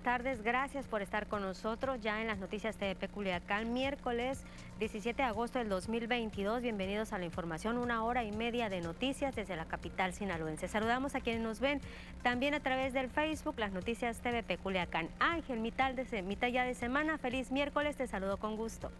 tardes. Gracias por estar con nosotros ya en las noticias TVP Culiacán, miércoles 17 de agosto del 2022. Bienvenidos a la información, una hora y media de noticias desde la capital sinaloense. Saludamos a quienes nos ven también a través del Facebook, las noticias TVP Culiacán. Ángel, mitad, de, mitad ya de semana, feliz miércoles, te saludo con gusto.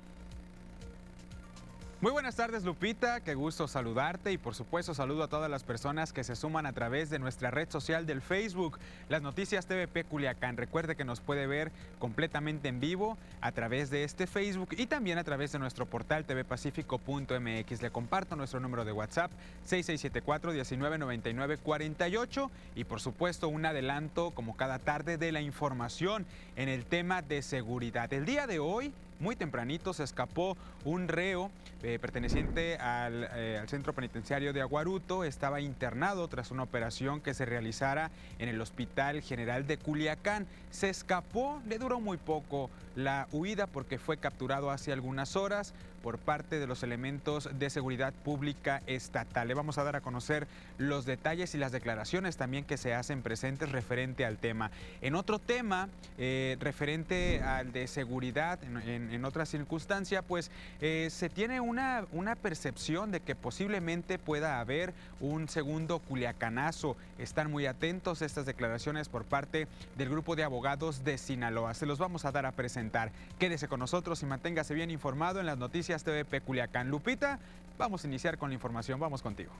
Muy buenas tardes Lupita, qué gusto saludarte y por supuesto saludo a todas las personas que se suman a través de nuestra red social del Facebook, las noticias TVP Culiacán. Recuerde que nos puede ver completamente en vivo a través de este Facebook y también a través de nuestro portal tvpacifico.mx. Le comparto nuestro número de WhatsApp 6674-199948 y por supuesto un adelanto como cada tarde de la información en el tema de seguridad. El día de hoy muy tempranito se escapó un reo eh, perteneciente al, eh, al, centro penitenciario de Aguaruto. Estaba internado tras una operación que se realizara en el Hospital General de Culiacán. Se escapó, le duró muy poco la huida porque fue capturado hace algunas horas por parte de los elementos de seguridad pública estatal. Le vamos a dar a conocer los detalles y las declaraciones también que se hacen presentes referente al tema. En otro tema, eh, referente al de seguridad, en, otra circunstancia, pues eh, se tiene una, una percepción de que posiblemente pueda haber un segundo culiacanazo. Están muy atentos estas declaraciones por parte del grupo de abogados de Sinaloa. Se los vamos a dar a presentar. Quédese con nosotros y manténgase bien informado en las noticias Noticias Culiacán. Lupita, vamos a iniciar con la información, vamos contigo.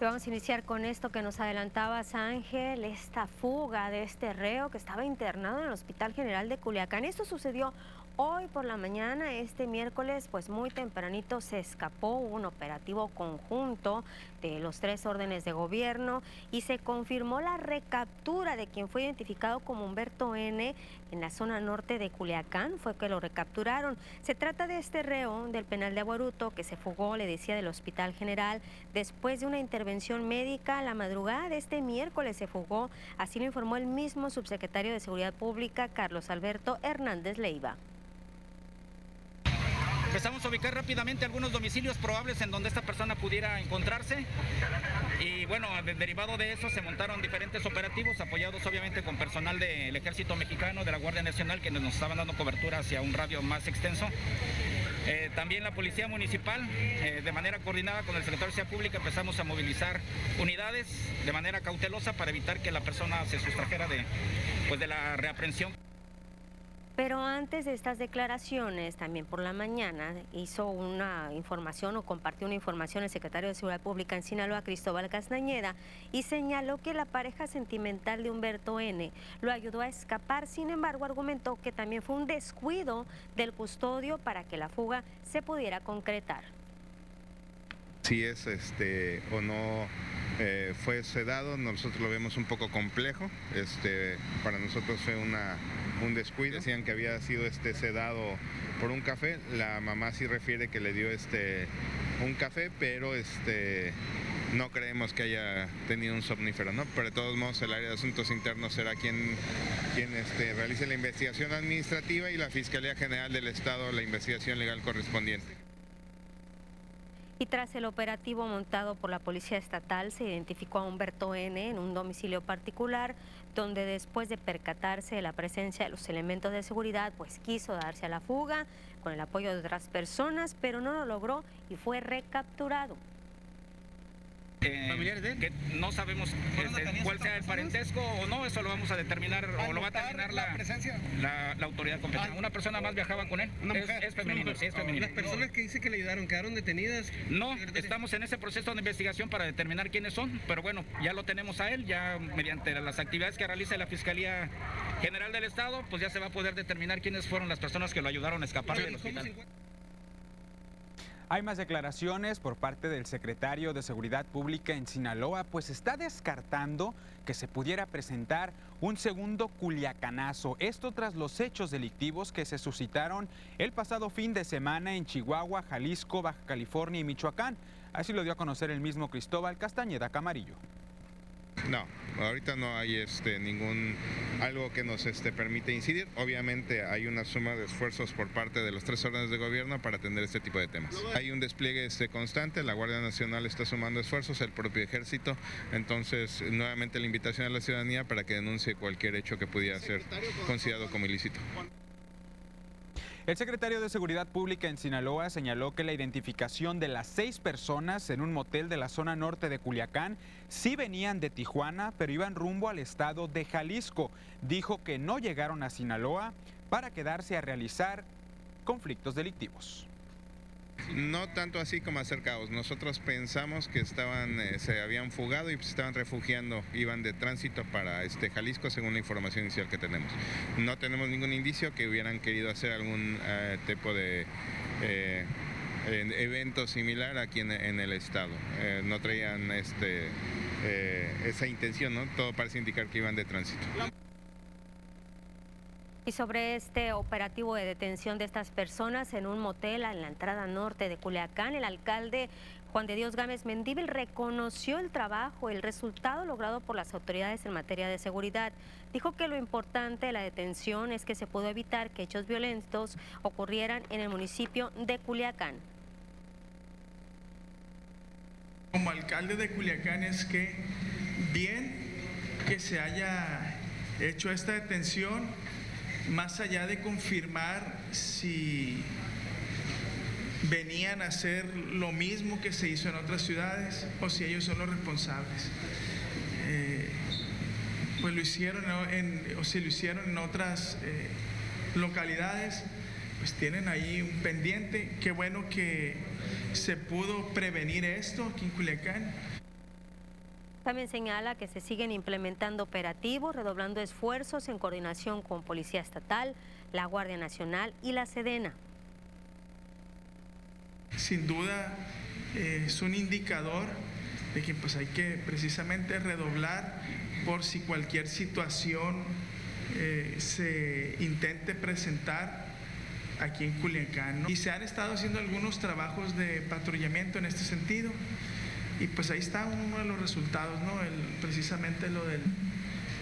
Vamos a iniciar con esto que nos adelantabas, Ángel, esta fuga de este reo que estaba internado en el Hospital General de Culiacán. Esto sucedió Hoy por la mañana, este miércoles, pues muy tempranito se escapó un operativo conjunto los tres órdenes de gobierno y se confirmó la recaptura de quien fue identificado como Humberto N en la zona norte de Culiacán, fue que lo recapturaron. Se trata de este reo del penal de Aguaruto que se fugó, le decía, del Hospital General después de una intervención médica. La madrugada de este miércoles se fugó, así lo informó el mismo subsecretario de Seguridad Pública, Carlos Alberto Hernández Leiva. Empezamos a ubicar rápidamente algunos domicilios probables en donde esta persona pudiera encontrarse. Y bueno, derivado de eso se montaron diferentes operativos apoyados obviamente con personal del Ejército Mexicano, de la Guardia Nacional, que nos estaban dando cobertura hacia un radio más extenso. Eh, también la Policía Municipal, eh, de manera coordinada con el Secretario de Seguridad Pública, empezamos a movilizar unidades de manera cautelosa para evitar que la persona se sustrajera de, pues, de la reaprensión. Pero antes de estas declaraciones, también por la mañana, hizo una información o compartió una información el secretario de Seguridad Pública en Sinaloa, Cristóbal Castañeda, y señaló que la pareja sentimental de Humberto N. lo ayudó a escapar. Sin embargo, argumentó que también fue un descuido del custodio para que la fuga se pudiera concretar. Si es este o no eh, fue sedado, nosotros lo vemos un poco complejo. Este, para nosotros fue una, un descuido. Decían que había sido este sedado por un café. La mamá sí refiere que le dio este un café, pero este no creemos que haya tenido un somnífero, ¿no? Pero de todos modos el área de asuntos internos será quien, quien este, realice la investigación administrativa y la Fiscalía General del Estado la investigación legal correspondiente. Y tras el operativo montado por la Policía Estatal, se identificó a Humberto N. en un domicilio particular, donde después de percatarse de la presencia de los elementos de seguridad, pues quiso darse a la fuga con el apoyo de otras personas, pero no lo logró y fue recapturado. Eh, ¿Familiares de Que no sabemos este, cuál sea el parentesco o no, eso lo vamos a determinar o lo va a determinar la, presencia? La, autoridad competente. Ah. Una persona más viajaba con él. Es, femenino, sí, es femenino. ¿Las personas que dice que le ayudaron quedaron detenidas? No, estamos en ese proceso de investigación para determinar quiénes son, pero bueno, ya lo tenemos a él, ya mediante las actividades que realiza la Fiscalía General del Estado, pues ya se va a poder determinar quiénes fueron las personas que lo ayudaron a escapar del hospital. Hay más declaraciones por parte del secretario de Seguridad Pública en Sinaloa, pues está descartando que se pudiera presentar un segundo culiacanazo. Esto tras los hechos delictivos que se suscitaron el pasado fin de semana en Chihuahua, Jalisco, Baja California y Michoacán. Así lo dio a conocer el mismo Cristóbal Castañeda Camarillo. No, ahorita no hay este ningún algo que nos este, permite incidir. Obviamente hay una suma de esfuerzos por parte de los tres órdenes de gobierno para atender este tipo de temas. Hay un despliegue este, constante, la Guardia Nacional está sumando esfuerzos, el propio ejército. Entonces, nuevamente la invitación a la ciudadanía para que denuncie cualquier hecho que pudiera ser considerado como ilícito. El secretario de Seguridad Pública en Sinaloa señaló que la identificación de las seis personas en un motel de la zona norte de Culiacán sí venían de Tijuana, pero iban rumbo al estado de Jalisco. Dijo que no llegaron a Sinaloa para quedarse a realizar conflictos delictivos. No tanto así como acercados. Nosotros pensamos que estaban, eh, se habían fugado y se estaban refugiando, iban de tránsito para este Jalisco, según la información inicial que tenemos. No tenemos ningún indicio que hubieran querido hacer algún eh, tipo de eh, evento similar aquí en, en el estado. no traían este, esa intención, ¿no? Todo parece indicar que iban de tránsito. Y sobre este operativo de detención de estas personas en un motel en la entrada norte de Culiacán, el alcalde Juan de Dios Gámez Mendíbil reconoció el trabajo, el resultado logrado por las autoridades en materia de seguridad. Dijo que lo importante de la detención es que se pudo evitar que hechos violentos ocurrieran en el municipio de Culiacán. Como alcalde de Culiacán es que bien que se haya hecho esta detención más allá de confirmar si venían a hacer lo mismo que se hizo en otras ciudades o si ellos son los responsables. Eh, pues lo hicieron o si lo hicieron en otras eh, localidades, pues tienen ahí un pendiente. Qué bueno que se pudo prevenir esto aquí en Culiacán. También señala que se siguen implementando operativos, redoblando esfuerzos en coordinación con Policía Estatal, la Guardia Nacional y la Sedena. Sin duda eh, es un indicador de que pues hay que precisamente redoblar por si cualquier situación eh, se intente presentar aquí en Culiacán. Y se han estado haciendo algunos trabajos de patrullamiento en este sentido. Y pues ahí está uno de los resultados, ¿no? El, precisamente lo, del,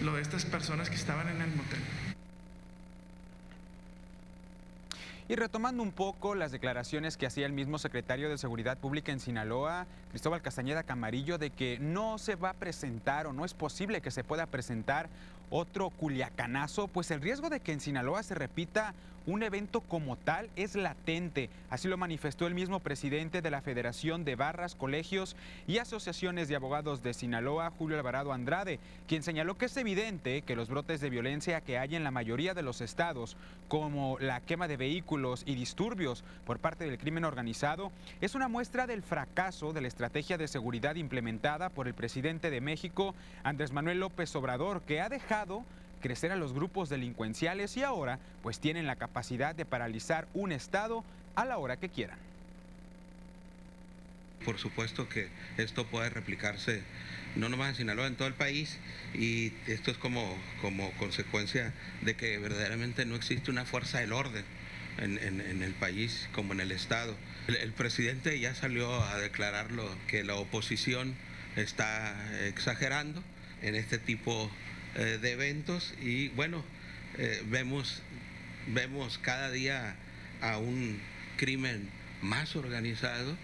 lo de estas personas que estaban en el motel. Y retomando un poco las declaraciones que hacía el mismo secretario de Seguridad Pública en Sinaloa, Cristóbal Castañeda Camarillo, de que no se va a presentar o no es posible que se pueda presentar otro culiacanazo, pues el riesgo de que en Sinaloa se repita un evento como tal es latente. Así lo manifestó el mismo presidente de la Federación de Barras, Colegios y Asociaciones de Abogados de Sinaloa, Julio Alvarado Andrade, quien señaló que es evidente que los brotes de violencia que hay en la mayoría de los estados, como la quema de vehículos y disturbios por parte del crimen organizado, es una muestra del fracaso de la estrategia de seguridad implementada por el presidente de México, Andrés Manuel López Obrador, que ha dejado crecer a los grupos delincuenciales y ahora pues tienen la capacidad de paralizar un Estado a la hora que quieran. Por supuesto que esto puede replicarse no nomás en Sinaloa, en todo el país, y esto es como, como consecuencia de que verdaderamente no existe una fuerza del orden en, el país como en el Estado. El, el, presidente ya salió a declararlo que la oposición está exagerando en este tipo eh, de eventos y bueno, eh, vemos, vemos cada día a un crimen más organizado.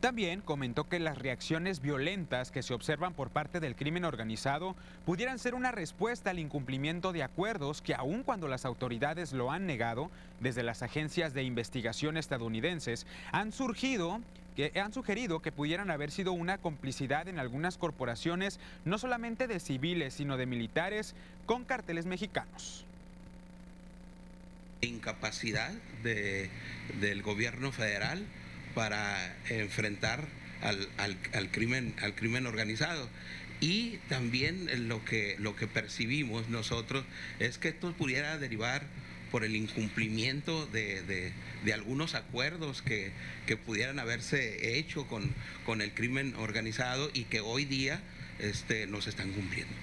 También comentó que las reacciones violentas que se observan por parte del crimen organizado pudieran ser una respuesta al incumplimiento de acuerdos que aun cuando las autoridades lo han negado, desde las agencias de investigación estadounidenses, han surgido que han sugerido que pudieran haber sido una complicidad en algunas corporaciones, no solamente de civiles, sino de militares, con carteles mexicanos. Incapacidad del gobierno federal para enfrentar al, crimen, al crimen organizado. Y también lo que, lo que percibimos nosotros es que esto pudiera derivar por el incumplimiento de, algunos acuerdos que, pudieran haberse hecho con, con, el crimen organizado y que hoy día este, no se están cumpliendo.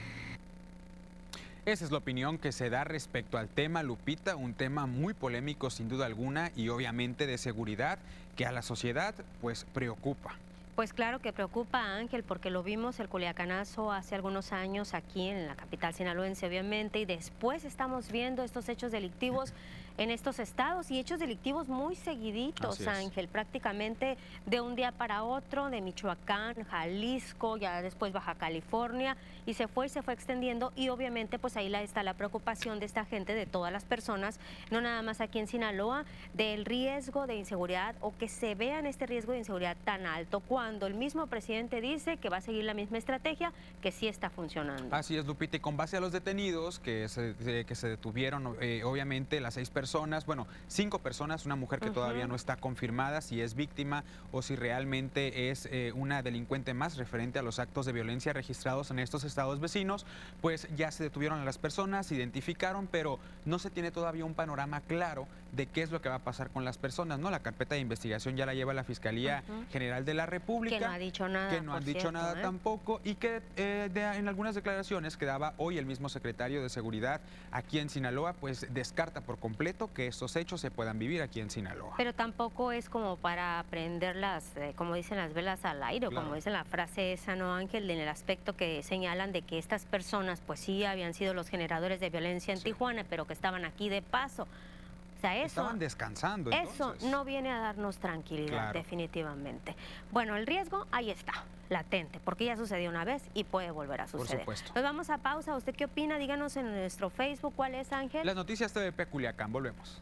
Esa es la opinión que se da respecto al tema, Lupita, un tema muy polémico sin duda alguna y obviamente de seguridad que a la sociedad pues preocupa. Pues claro que preocupa a Ángel porque lo vimos el culiacanazo hace algunos años aquí en la capital sinaloense obviamente y después estamos viendo estos hechos delictivos en estos estados y hechos delictivos muy seguiditos, Ángel, prácticamente de un día para otro, de Michoacán, Jalisco, ya después Baja California, y se fue y se fue extendiendo y obviamente pues ahí está la preocupación de esta gente, de todas las personas, no nada más aquí en Sinaloa, del riesgo de inseguridad o que se vean este riesgo de inseguridad tan alto cuando el mismo presidente dice que va a seguir la misma estrategia que sí está funcionando. Así es, Lupita, y con base a los detenidos que se, que se detuvieron, eh, obviamente las seis personas personas, bueno, cinco personas, una mujer que todavía no está confirmada si es víctima o si realmente es eh, una delincuente más referente a los actos de violencia registrados en estos estados vecinos, pues ya se detuvieron a las personas, se identificaron, pero no se tiene todavía un panorama claro de qué es lo que va a pasar con las personas, ¿no? La carpeta de investigación ya la lleva la Fiscalía General de la República. Que no ha dicho nada. Que no han dicho nada ¿eh? tampoco y que eh, en algunas declaraciones que daba hoy el mismo secretario de Seguridad aquí en Sinaloa, pues descarta por completo que estos hechos se puedan vivir aquí en Sinaloa. Pero tampoco es como para prender las, eh, como dicen las velas al aire, o como dice la frase esa, ¿no, Ángel? En el aspecto que señalan de que estas personas, pues sí, habían sido los generadores de violencia en Tijuana, pero que estaban aquí de paso. O sea, eso, Estaban descansando. Eso no viene a darnos tranquilidad, definitivamente. Bueno, el riesgo ahí está, latente, porque ya sucedió una vez y puede volver a suceder. Por supuesto. Nos vamos a pausa. ¿Usted qué opina? Díganos en nuestro Facebook cuál es, Ángel. Las noticias TVP Culiacán. Volvemos.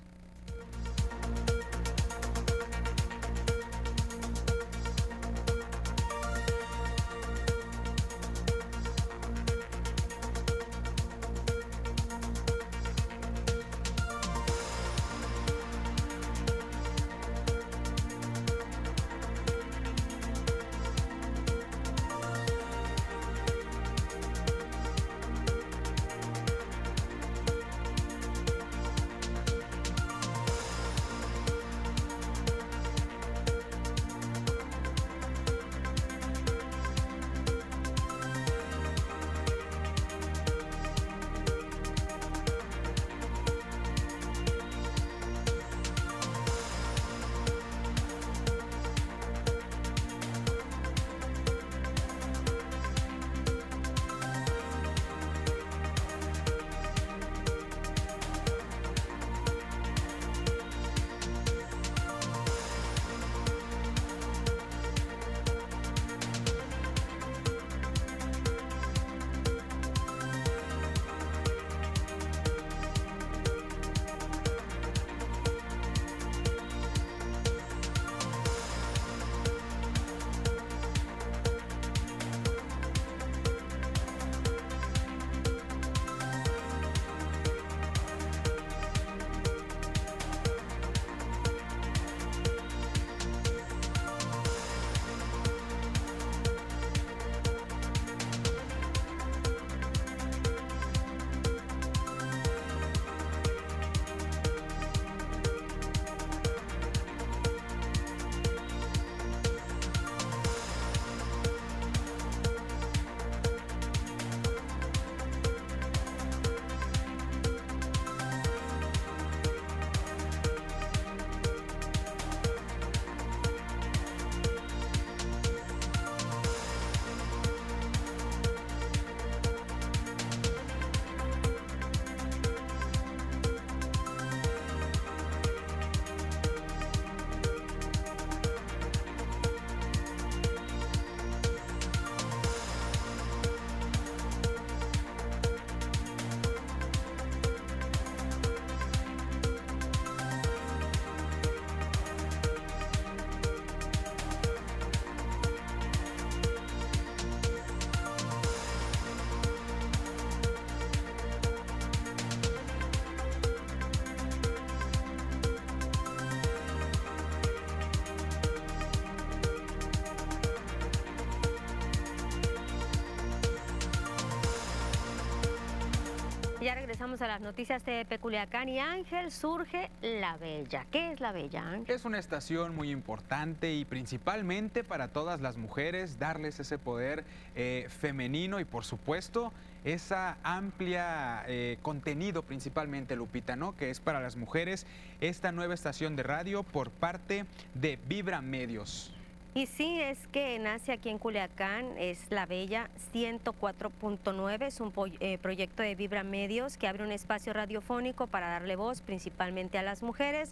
Ya regresamos a las noticias de Peculiacán y Ángel surge La Bella. ¿Qué es La Bella, Ángel? Es una estación muy importante y principalmente para todas las mujeres, darles ese poder eh, femenino y por supuesto esa amplia eh, contenido principalmente, Lupita, ¿no? Que es para las mujeres esta nueva estación de radio por parte de Vibra Medios. Y sí, es que nace aquí en Culiacán, es La Bella 104.9, es un eh, proyecto de Vibra Medios que abre un espacio radiofónico para darle voz principalmente a las mujeres.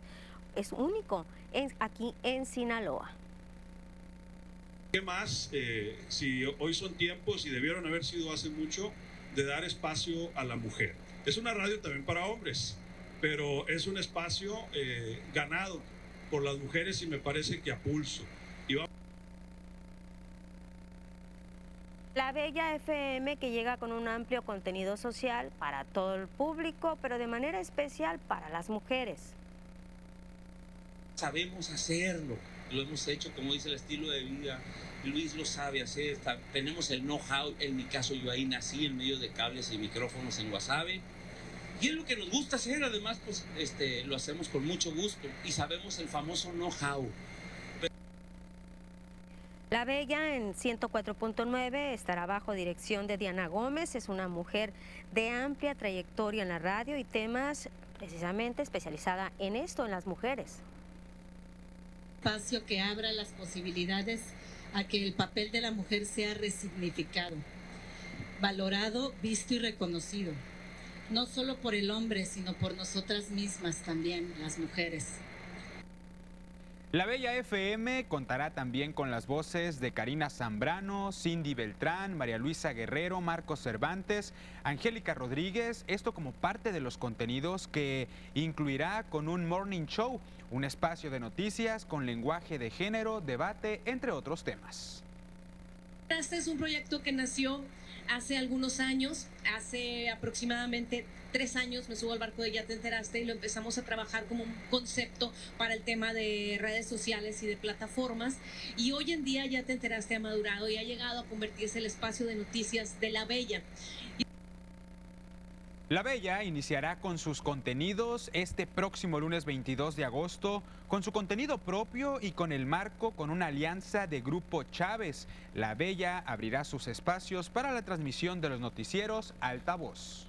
Es único aquí en Sinaloa. ¿Qué más? Eh, si hoy son tiempos y debieron haber sido hace mucho de dar espacio a la mujer. Es una radio también para hombres, pero es un espacio eh, ganado por las mujeres y me parece que a pulso. La Bella FM que llega con un amplio contenido social para todo el público, pero de manera especial para las mujeres. Sabemos hacerlo, lo hemos hecho como dice el estilo de vida. Luis lo sabe hacer, tenemos el know-how, en mi caso yo ahí nací en medio de cables y micrófonos en Wasabi. Y es lo que nos gusta hacer, además pues este, lo hacemos con mucho gusto y sabemos el famoso know-how. La Bella en 104.9 estará bajo dirección de Diana Gómez. Es una mujer de amplia trayectoria en la radio y temas precisamente especializada en esto, en las mujeres. Espacio que abra las posibilidades a que el papel de la mujer sea resignificado, valorado, visto y reconocido, no solo por el hombre, sino por nosotras mismas también, las mujeres. La Bella FM contará también con las voces de Karina Zambrano, Cindy Beltrán, María Luisa Guerrero, Marcos Cervantes, Angélica Rodríguez, esto como parte de los contenidos que incluirá con un morning show, un espacio de noticias con lenguaje de género, debate, entre otros temas. Este es un proyecto que nació hace algunos años, hace aproximadamente tres años me subo al barco de Ya te enteraste y lo empezamos a trabajar como un concepto para el tema de redes sociales y de plataformas. Y hoy en día Ya te enteraste ha madurado y ha llegado a convertirse el espacio de noticias de la Bella. La Bella iniciará con sus contenidos este próximo lunes 22 de agosto, con su contenido propio y con el marco con una alianza de Grupo Chávez. La Bella abrirá sus espacios para la transmisión de los noticieros Altavoz.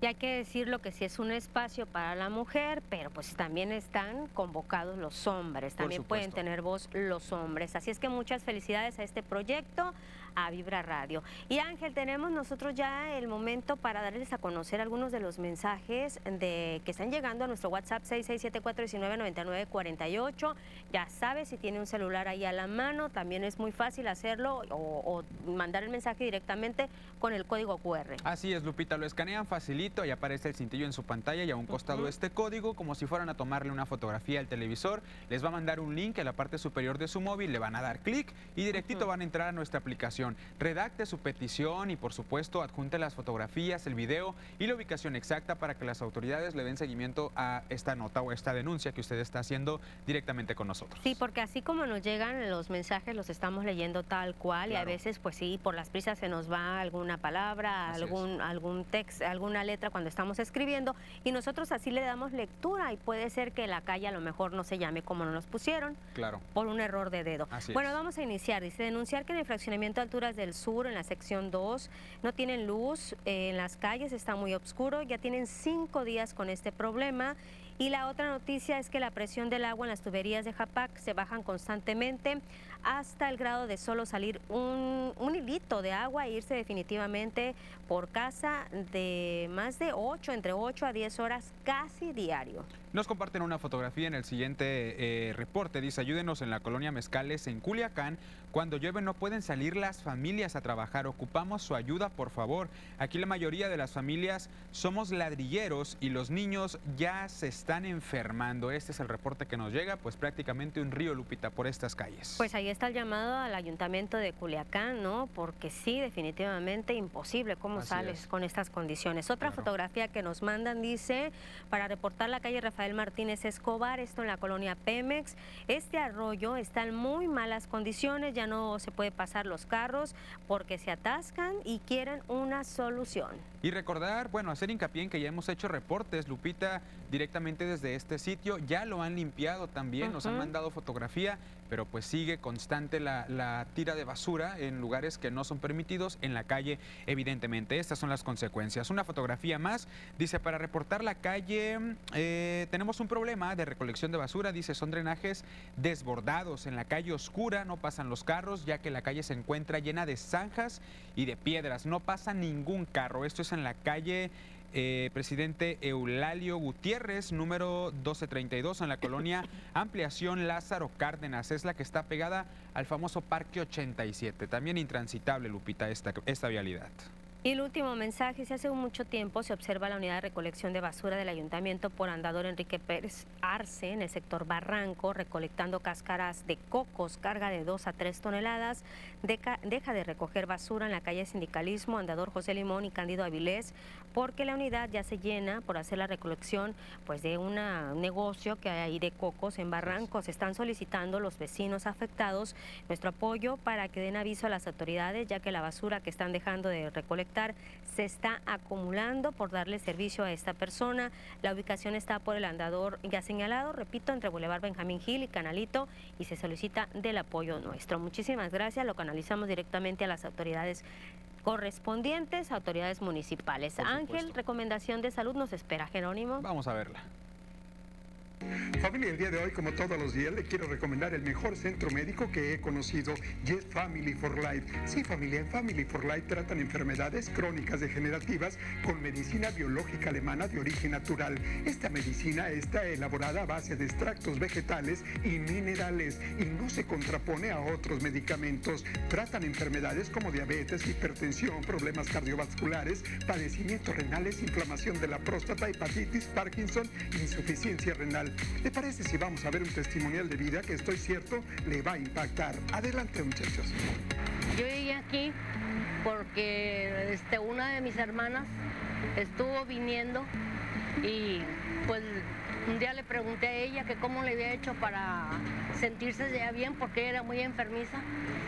Y hay que decirlo que sí es un espacio para la mujer, pero pues también están convocados los hombres, también pueden tener voz los hombres. Así es que muchas felicidades a este proyecto a Vibra Radio. Y Ángel, tenemos nosotros ya el momento para darles a conocer algunos de los mensajes de que están llegando a nuestro WhatsApp 6674199948. Ya sabes, si tiene un celular ahí a la mano, también es muy fácil hacerlo o, mandar el mensaje directamente con el código QR. Así es, Lupita, lo escanean facilito y aparece el cintillo en su pantalla y a un costado este código, como si fueran a tomarle una fotografía al televisor, les va a mandar un link en la parte superior de su móvil, le van a dar clic y directito van a entrar a nuestra aplicación Redacte su petición y por supuesto adjunte las fotografías, el video y la ubicación exacta para que las autoridades le den seguimiento a esta nota o esta denuncia que usted está haciendo directamente con nosotros. Sí, porque así como nos llegan los mensajes, los estamos leyendo tal cual y a veces pues sí, por las prisas se nos va alguna palabra, algún, algún texto, alguna letra cuando estamos escribiendo y nosotros así le damos lectura y puede ser que la calle a lo mejor no se llame como nos pusieron. Claro. Por un error de dedo. bueno, vamos a iniciar. Dice denunciar que en el fraccionamiento del sur, en la sección 2, no tienen luz eh, en las calles, está muy oscuro, ya tienen cinco días con este problema. Y la otra noticia es que la presión del agua en las tuberías de Japac se bajan constantemente hasta el grado de solo salir un, un hilito de agua e irse definitivamente por casa de más de 8, entre 8 a 10 horas casi diario. Nos comparten una fotografía en el siguiente eh, reporte. Dice, ayúdenos en la colonia Mezcales en Culiacán. Cuando llueve no pueden salir las familias a trabajar. Ocupamos su ayuda, por favor. Aquí la mayoría de las familias somos ladrilleros y los niños ya se están enfermando. Este es el reporte que nos llega, pues prácticamente un río Lupita por estas calles. Pues ahí está el llamado al ayuntamiento de Culiacán, ¿no? Porque sí, definitivamente imposible. ¿Cómo sales con estas condiciones? Otra fotografía que nos mandan dice, para reportar la calle Rafael Rafael Martínez Escobar, esto en la colonia Pemex. Este arroyo está en muy malas condiciones, ya no se puede pasar los carros porque se atascan y quieren una solución. Y recordar, bueno, hacer hincapié en que ya hemos hecho reportes, Lupita, directamente desde este sitio. Ya lo han limpiado también, nos han mandado fotografía, pero pues sigue constante la, la, tira de basura en lugares que no son permitidos en la calle, evidentemente. Estas son las consecuencias. Una fotografía más, dice, para reportar la calle, eh, tenemos un problema de recolección de basura, dice, son drenajes desbordados en la calle oscura, no pasan los carros, ya que la calle se encuentra llena de zanjas y de piedras, no pasa ningún carro. Esto es en la calle eh, presidente Eulalio Gutiérrez, número 1232, en la colonia Ampliación Lázaro Cárdenas. Es la que está pegada al famoso Parque 87. También intransitable, Lupita, esta, esta vialidad. Y el último mensaje, si hace mucho tiempo se observa la unidad de recolección de basura del ayuntamiento por andador Enrique Pérez Arce en el sector Barranco, recolectando cáscaras de cocos, carga de 2 a 3 toneladas, deja, de recoger basura en la calle Sindicalismo, andador José Limón y Cándido Avilés, porque la unidad ya se llena por hacer la recolección pues de un negocio que hay de cocos en Barranco. Se están solicitando los vecinos afectados nuestro apoyo para que den aviso a las autoridades, ya que la basura que están dejando de recolectar se está acumulando por darle servicio a esta persona. La ubicación está por el andador ya señalado, repito, entre Boulevard Benjamín Gil y Canalito y se solicita del apoyo nuestro. Muchísimas gracias, lo canalizamos directamente a las autoridades correspondientes, autoridades municipales. Ángel, recomendación de salud nos espera, Jerónimo. Vamos a verla. Familia, el día de hoy, como todos los días, le quiero recomendar el mejor centro médico que he conocido, Yes Family for Life. Sí, familia, en Family for Life tratan enfermedades crónicas degenerativas con medicina biológica alemana de origen natural. Esta medicina está elaborada a base de extractos vegetales y minerales y no se contrapone a otros medicamentos. Tratan enfermedades como diabetes, hipertensión, problemas cardiovasculares, padecimientos renales, inflamación de la próstata, hepatitis, Parkinson, insuficiencia renal. ¿Le parece si vamos a ver un testimonial de vida que estoy cierto le va a impactar? Adelante muchachos. Yo llegué aquí porque este, una de mis hermanas estuvo viniendo y pues un día le pregunté a ella que cómo le había hecho para sentirse ya bien porque era muy enfermiza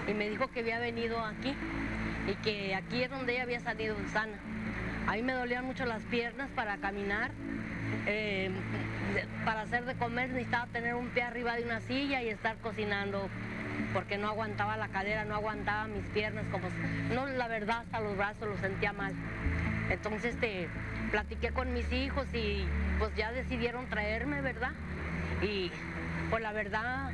y me dijo que había venido aquí y que aquí es donde ella había salido sana. A mí me dolían mucho las piernas para caminar eh, para hacer de comer necesitaba tener un pie arriba de una silla y estar cocinando porque no aguantaba la cadera, no aguantaba mis piernas, como no, la verdad hasta los brazos los sentía mal. Entonces te este, platiqué con mis hijos y pues ya decidieron traerme, ¿verdad? Y pues la verdad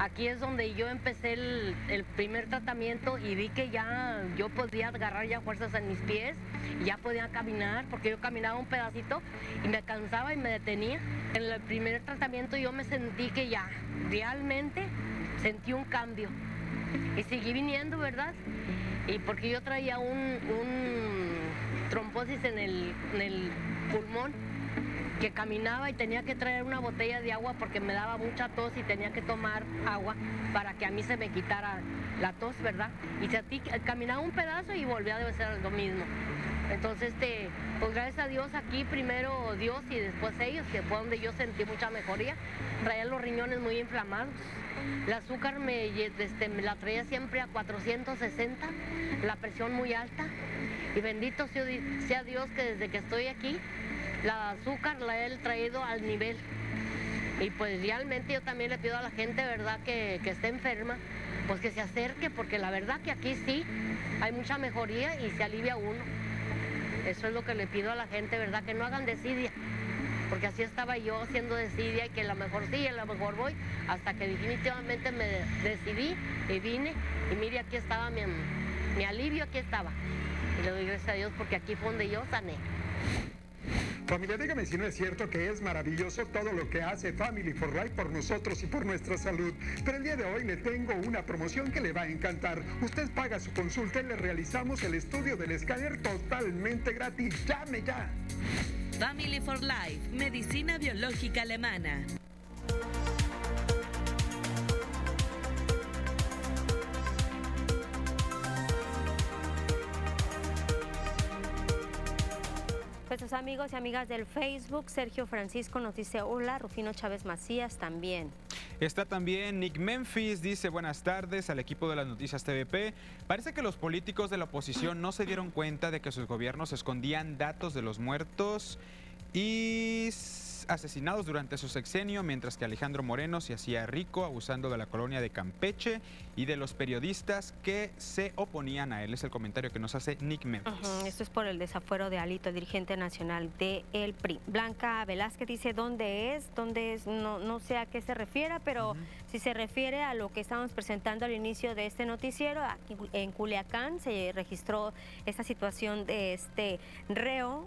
Aquí es donde yo empecé el, primer tratamiento y vi que ya yo podía agarrar ya fuerzas en mis pies, ya podía caminar, porque yo caminaba un pedacito y me cansaba y me detenía. En el primer tratamiento yo me sentí que ya realmente sentí un cambio. Y seguí viniendo, ¿verdad? Y porque yo traía un, trombosis en el, en el pulmón que caminaba y tenía que traer una botella de agua porque me daba mucha tos y tenía que tomar agua para que a mí se me quitara la tos, ¿verdad? Y se ti caminaba un pedazo y volvía a ser lo mismo. Entonces, este, pues gracias a Dios aquí primero Dios y después ellos, que fue donde yo sentí mucha mejoría. Traía los riñones muy inflamados. El azúcar me, este, me la traía siempre a 460, la presión muy alta. Y bendito sea Dios que desde que estoy aquí la azúcar la he traído al nivel. Y pues realmente yo también le pido a la gente, ¿verdad?, que, que esté enferma, pues que se acerque, porque la verdad que aquí sí hay mucha mejoría y se alivia uno. Eso es lo que le pido a la gente, ¿verdad?, que no hagan desidia. Porque así estaba yo haciendo desidia y que a lo mejor sí, a lo mejor voy, hasta que definitivamente me decidí y vine. Y mire, aquí estaba mi, mi alivio, aquí estaba. Y le doy gracias a Dios porque aquí fue donde yo sané. Familia, dígame si no es cierto que es maravilloso todo lo que hace Family for Life por nosotros y por nuestra salud. Pero el día de hoy le tengo una promoción que le va a encantar. Usted paga su consulta y le realizamos el estudio del escáner totalmente gratis. Llame ya. Family for Life, medicina biológica alemana. Nuestros amigos y amigas del Facebook, Sergio Francisco nos dice hola, Rufino Chávez Macías también. Está también Nick Memphis, dice buenas tardes al equipo de las noticias TVP. Parece que los políticos de la oposición no se dieron cuenta de que sus gobiernos escondían datos de los muertos y asesinados durante su sexenio, mientras que Alejandro Moreno se hacía rico abusando de la colonia de Campeche y de los periodistas que se oponían a él. Es el comentario que nos hace Nick Memphis. Esto es por el desafuero de Alito, dirigente nacional de el PRI. Blanca Velázquez dice dónde es, dónde es, no, no sé a qué se refiere, pero si se refiere a lo que estábamos presentando al inicio de este noticiero, aquí en Culiacán se registró esta situación de este reo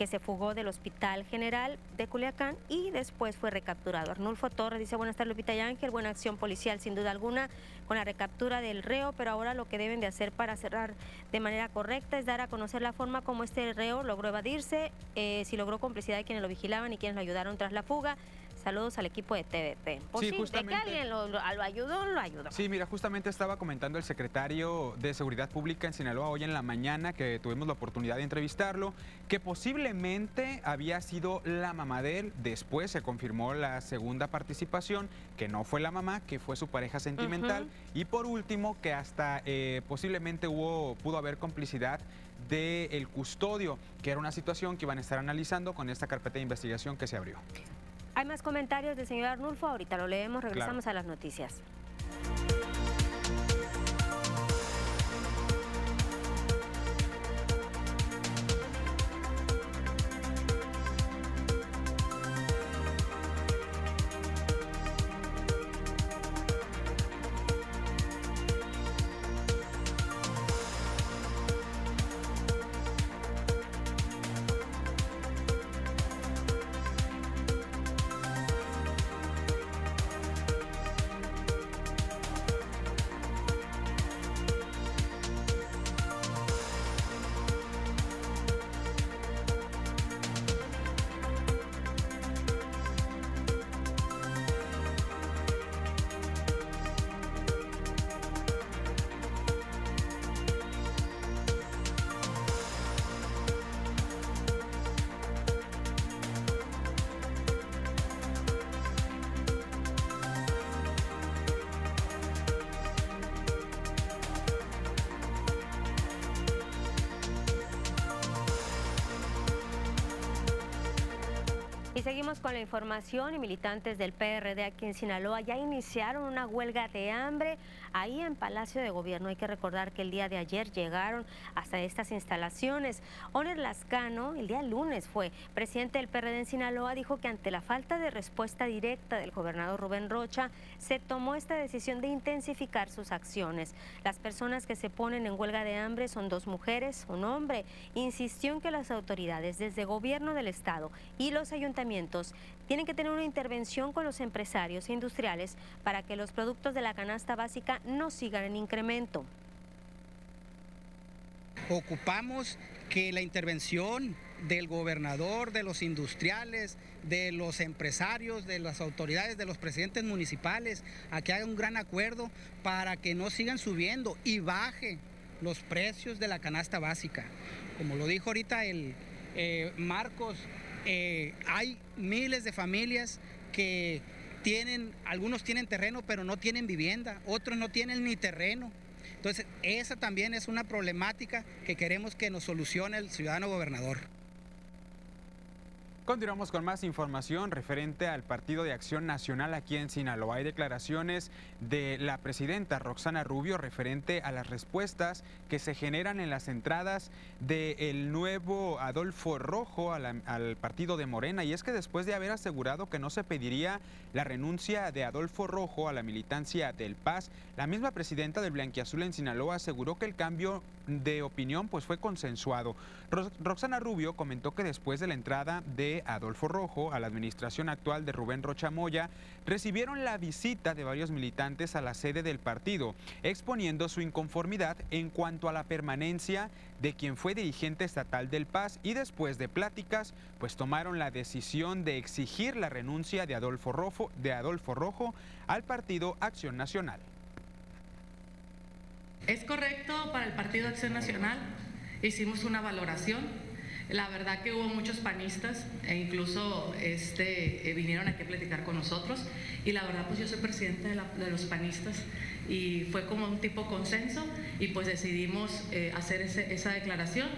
que se fugó del Hospital General de Culiacán y después fue recapturado. Arnulfo Torres dice, buenas tardes Lupita y Ángel, buena acción policial sin duda alguna con la recaptura del reo, pero ahora lo que deben de hacer para cerrar de manera correcta es dar a conocer la forma como este reo logró evadirse, eh, si logró complicidad de quienes lo vigilaban y quienes lo ayudaron tras la fuga. Saludos al equipo de TVP. Pues sí, de que alguien lo, lo, ayudó, lo ayudó. Sí, mira, justamente estaba comentando el secretario de Seguridad Pública en Sinaloa hoy en la mañana que tuvimos la oportunidad de entrevistarlo, que posiblemente había sido la mamá de él. Después se confirmó la segunda participación, que no fue la mamá, que fue su pareja sentimental. Y por último, que hasta eh, posiblemente hubo, pudo haber complicidad del custodio, que era una situación que iban a estar analizando con esta carpeta de investigación que se abrió. Hay más comentarios del señor Arnulfo, ahorita lo leemos, regresamos a las noticias. Y seguimos con la información y militantes del PRD aquí en Sinaloa ya iniciaron una huelga de hambre ahí en Palacio de Gobierno. Hay que recordar que el día de ayer llegaron hasta estas instalaciones. Oner Lascano, el día lunes fue presidente del PRD en Sinaloa, dijo que ante la falta de respuesta directa del gobernador Rubén Rocha, se tomó esta decisión de intensificar sus acciones. Las personas que se ponen en huelga de hambre son dos mujeres, un hombre. Insistió en que las autoridades desde gobierno del Estado y los ayuntamientos tienen que tener una intervención con los empresarios e industriales para que los productos de la canasta básica no sigan en incremento. Ocupamos que la intervención del gobernador, de los industriales, de los empresarios, de las autoridades, de los presidentes municipales, a que haga un gran acuerdo para que no sigan subiendo y baje los precios de la canasta básica. Como lo dijo ahorita el eh, Marcos, eh, hay miles de familias que tienen, algunos tienen terreno pero no tienen vivienda, otros no tienen ni terreno. Entonces, esa también es una problemática que queremos que nos solucione el ciudadano gobernador. Continuamos con más información referente al Partido de Acción Nacional aquí en Sinaloa. Hay declaraciones de la presidenta Roxana Rubio referente a las respuestas que se generan en las entradas del nuevo Adolfo Rojo al partido de Morena. Y es que después de haber asegurado que no se pediría la renuncia de Adolfo Rojo a la militancia del Paz, la misma presidenta del Blanquiazul en Sinaloa aseguró que el cambio de opinión pues fue consensuado. Roxana Rubio comentó que después de la entrada de Adolfo Rojo a la administración actual de Rubén Rocha Moya, recibieron la visita de varios militantes a la sede del partido, exponiendo su inconformidad en cuanto a la permanencia de quien fue dirigente estatal del Paz y después de pláticas, pues tomaron la decisión de exigir la renuncia de Adolfo Rojo, de Adolfo Rojo al Partido Acción Nacional. Es correcto para el Partido Acción Nacional, hicimos una valoración La verdad que hubo muchos panistas e incluso este, eh, vinieron aquí a platicar con nosotros y la verdad pues yo soy presidenta de, los panistas y fue como un tipo consenso y pues decidimos eh, hacer esa declaración.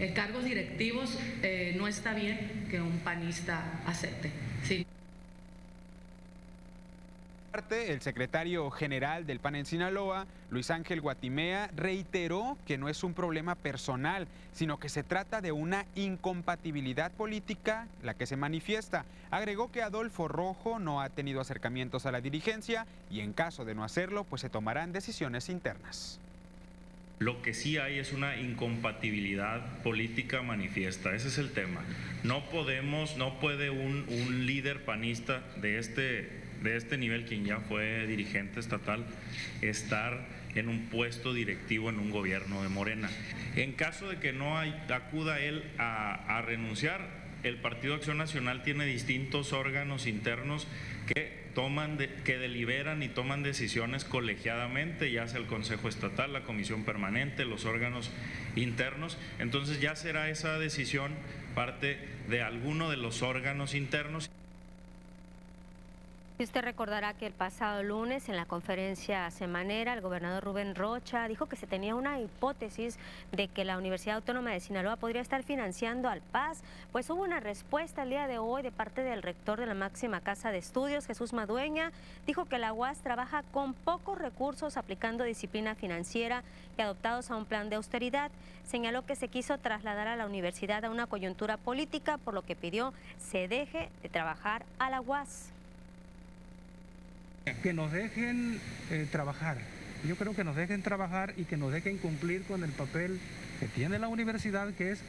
En cargos directivos eh, no está bien que un panista acepte. Sí el secretario general del PAN en Sinaloa, Luis Ángel Guatimea, reiteró que no es un problema personal, sino que se trata de una incompatibilidad política la que se manifiesta. Agregó que Adolfo Rojo no ha tenido acercamientos a la dirigencia y en caso de no hacerlo, pues se tomarán decisiones internas. Lo que sí hay es una incompatibilidad política manifiesta, ese es el tema. No podemos, no puede un, líder panista de este de este nivel, quien ya fue dirigente estatal, estar en un puesto directivo en un gobierno de Morena. En caso de que no acuda él a, renunciar, el Partido Acción Nacional tiene distintos órganos internos que toman, que deliberan y toman decisiones colegiadamente, ya sea el Consejo Estatal, la Comisión Permanente, los órganos internos. Entonces ya será esa decisión parte de alguno de los órganos internos. Y usted recordará que el pasado lunes en la conferencia semanera el gobernador Rubén Rocha dijo que se tenía una hipótesis de que la Universidad Autónoma de Sinaloa podría estar financiando al Paz. Pues hubo una respuesta el día de hoy de parte del rector de la máxima casa de estudios, Jesús Madueña. Dijo que la UAS trabaja con pocos recursos aplicando disciplina financiera y adoptados a un plan de austeridad. Señaló que se quiso trasladar a la universidad a una coyuntura política, por lo que pidió se deje de trabajar a la UAS. Que nos dejen eh, trabajar. Yo creo que nos dejen trabajar y que nos dejen cumplir con el papel que tiene la universidad, que es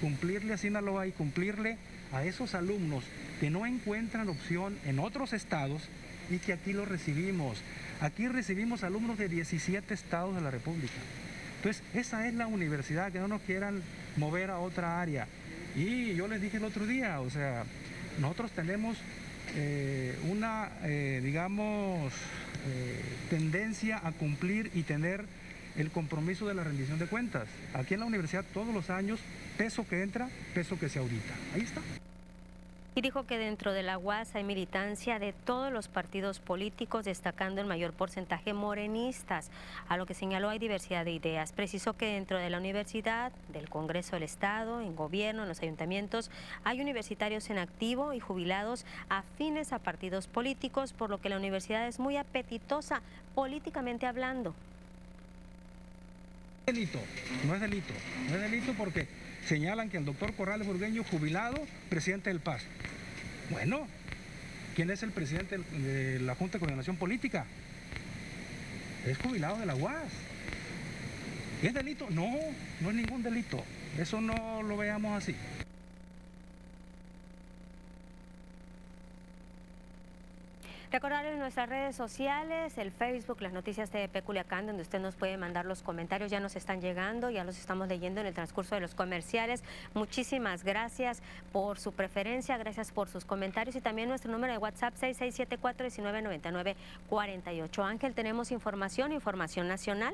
cumplirle a Sinaloa y cumplirle a esos alumnos que no encuentran opción en otros estados y que aquí los recibimos. Aquí recibimos alumnos de 17 estados de la República. Entonces, esa es la universidad, que no nos quieran mover a otra área. Y yo les dije el otro día, o sea, nosotros tenemos eh, una, eh, digamos, eh, tendencia a cumplir y tener el compromiso de la rendición de cuentas. Aquí en la universidad todos los años, peso que entra, peso que se audita. Ahí está y dijo que dentro de la UAS hay militancia de todos los partidos políticos, destacando el mayor porcentaje morenistas, a lo que señaló hay diversidad de ideas. Precisó que dentro de la universidad, del Congreso del Estado, en gobierno, en los ayuntamientos, hay universitarios en activo y jubilados afines a partidos políticos, por lo que la universidad es muy apetitosa políticamente hablando. Delito, no es delito, no es delito porque señalan que el doctor Corrales Burgueño, jubilado, presidente del PAS. Bueno, ¿quién es el presidente de la Junta de Coordinación Política? Es jubilado de la UAS. ¿Es delito? No, no es ningún delito. Eso no lo veamos así. Recordarles nuestras redes sociales, el Facebook, las noticias de Peculiacán, donde usted nos puede mandar los comentarios, ya nos están llegando, ya los estamos leyendo en el transcurso de los comerciales. Muchísimas gracias por su preferencia, gracias por sus comentarios y también nuestro número de WhatsApp 6674-1999-48. Ángel, tenemos información, información nacional.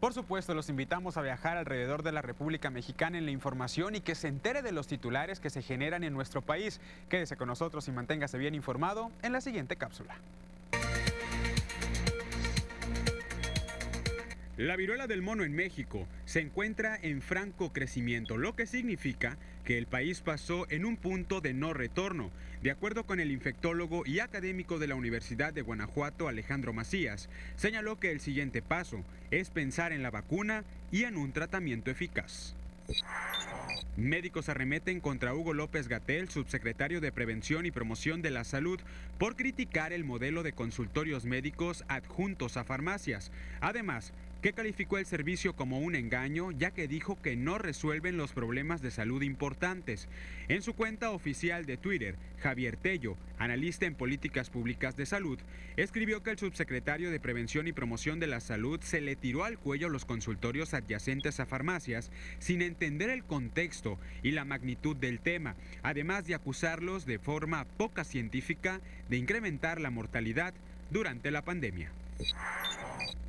Por supuesto, los invitamos a viajar alrededor de la República Mexicana en la información y que se entere de los titulares que se generan en nuestro país. Quédese con nosotros y manténgase bien informado en la siguiente cápsula. La viruela del mono en México se encuentra en franco crecimiento, lo que significa que el país pasó en un punto de no retorno. De acuerdo con el infectólogo y académico de la Universidad de Guanajuato, Alejandro Macías, señaló que el siguiente paso es pensar en la vacuna y en un tratamiento eficaz. Médicos arremeten contra Hugo López Gatel, subsecretario de Prevención y Promoción de la Salud, por criticar el modelo de consultorios médicos adjuntos a farmacias. Además, que calificó el servicio como un engaño ya que dijo que no resuelven los problemas de salud importantes. En su cuenta oficial de Twitter, Javier Tello, analista en políticas públicas de salud, escribió que el subsecretario de Prevención y Promoción de la Salud se le tiró al cuello los consultorios adyacentes a farmacias sin entender el contexto y la magnitud del tema, además de acusarlos de forma poca científica de incrementar la mortalidad durante la pandemia.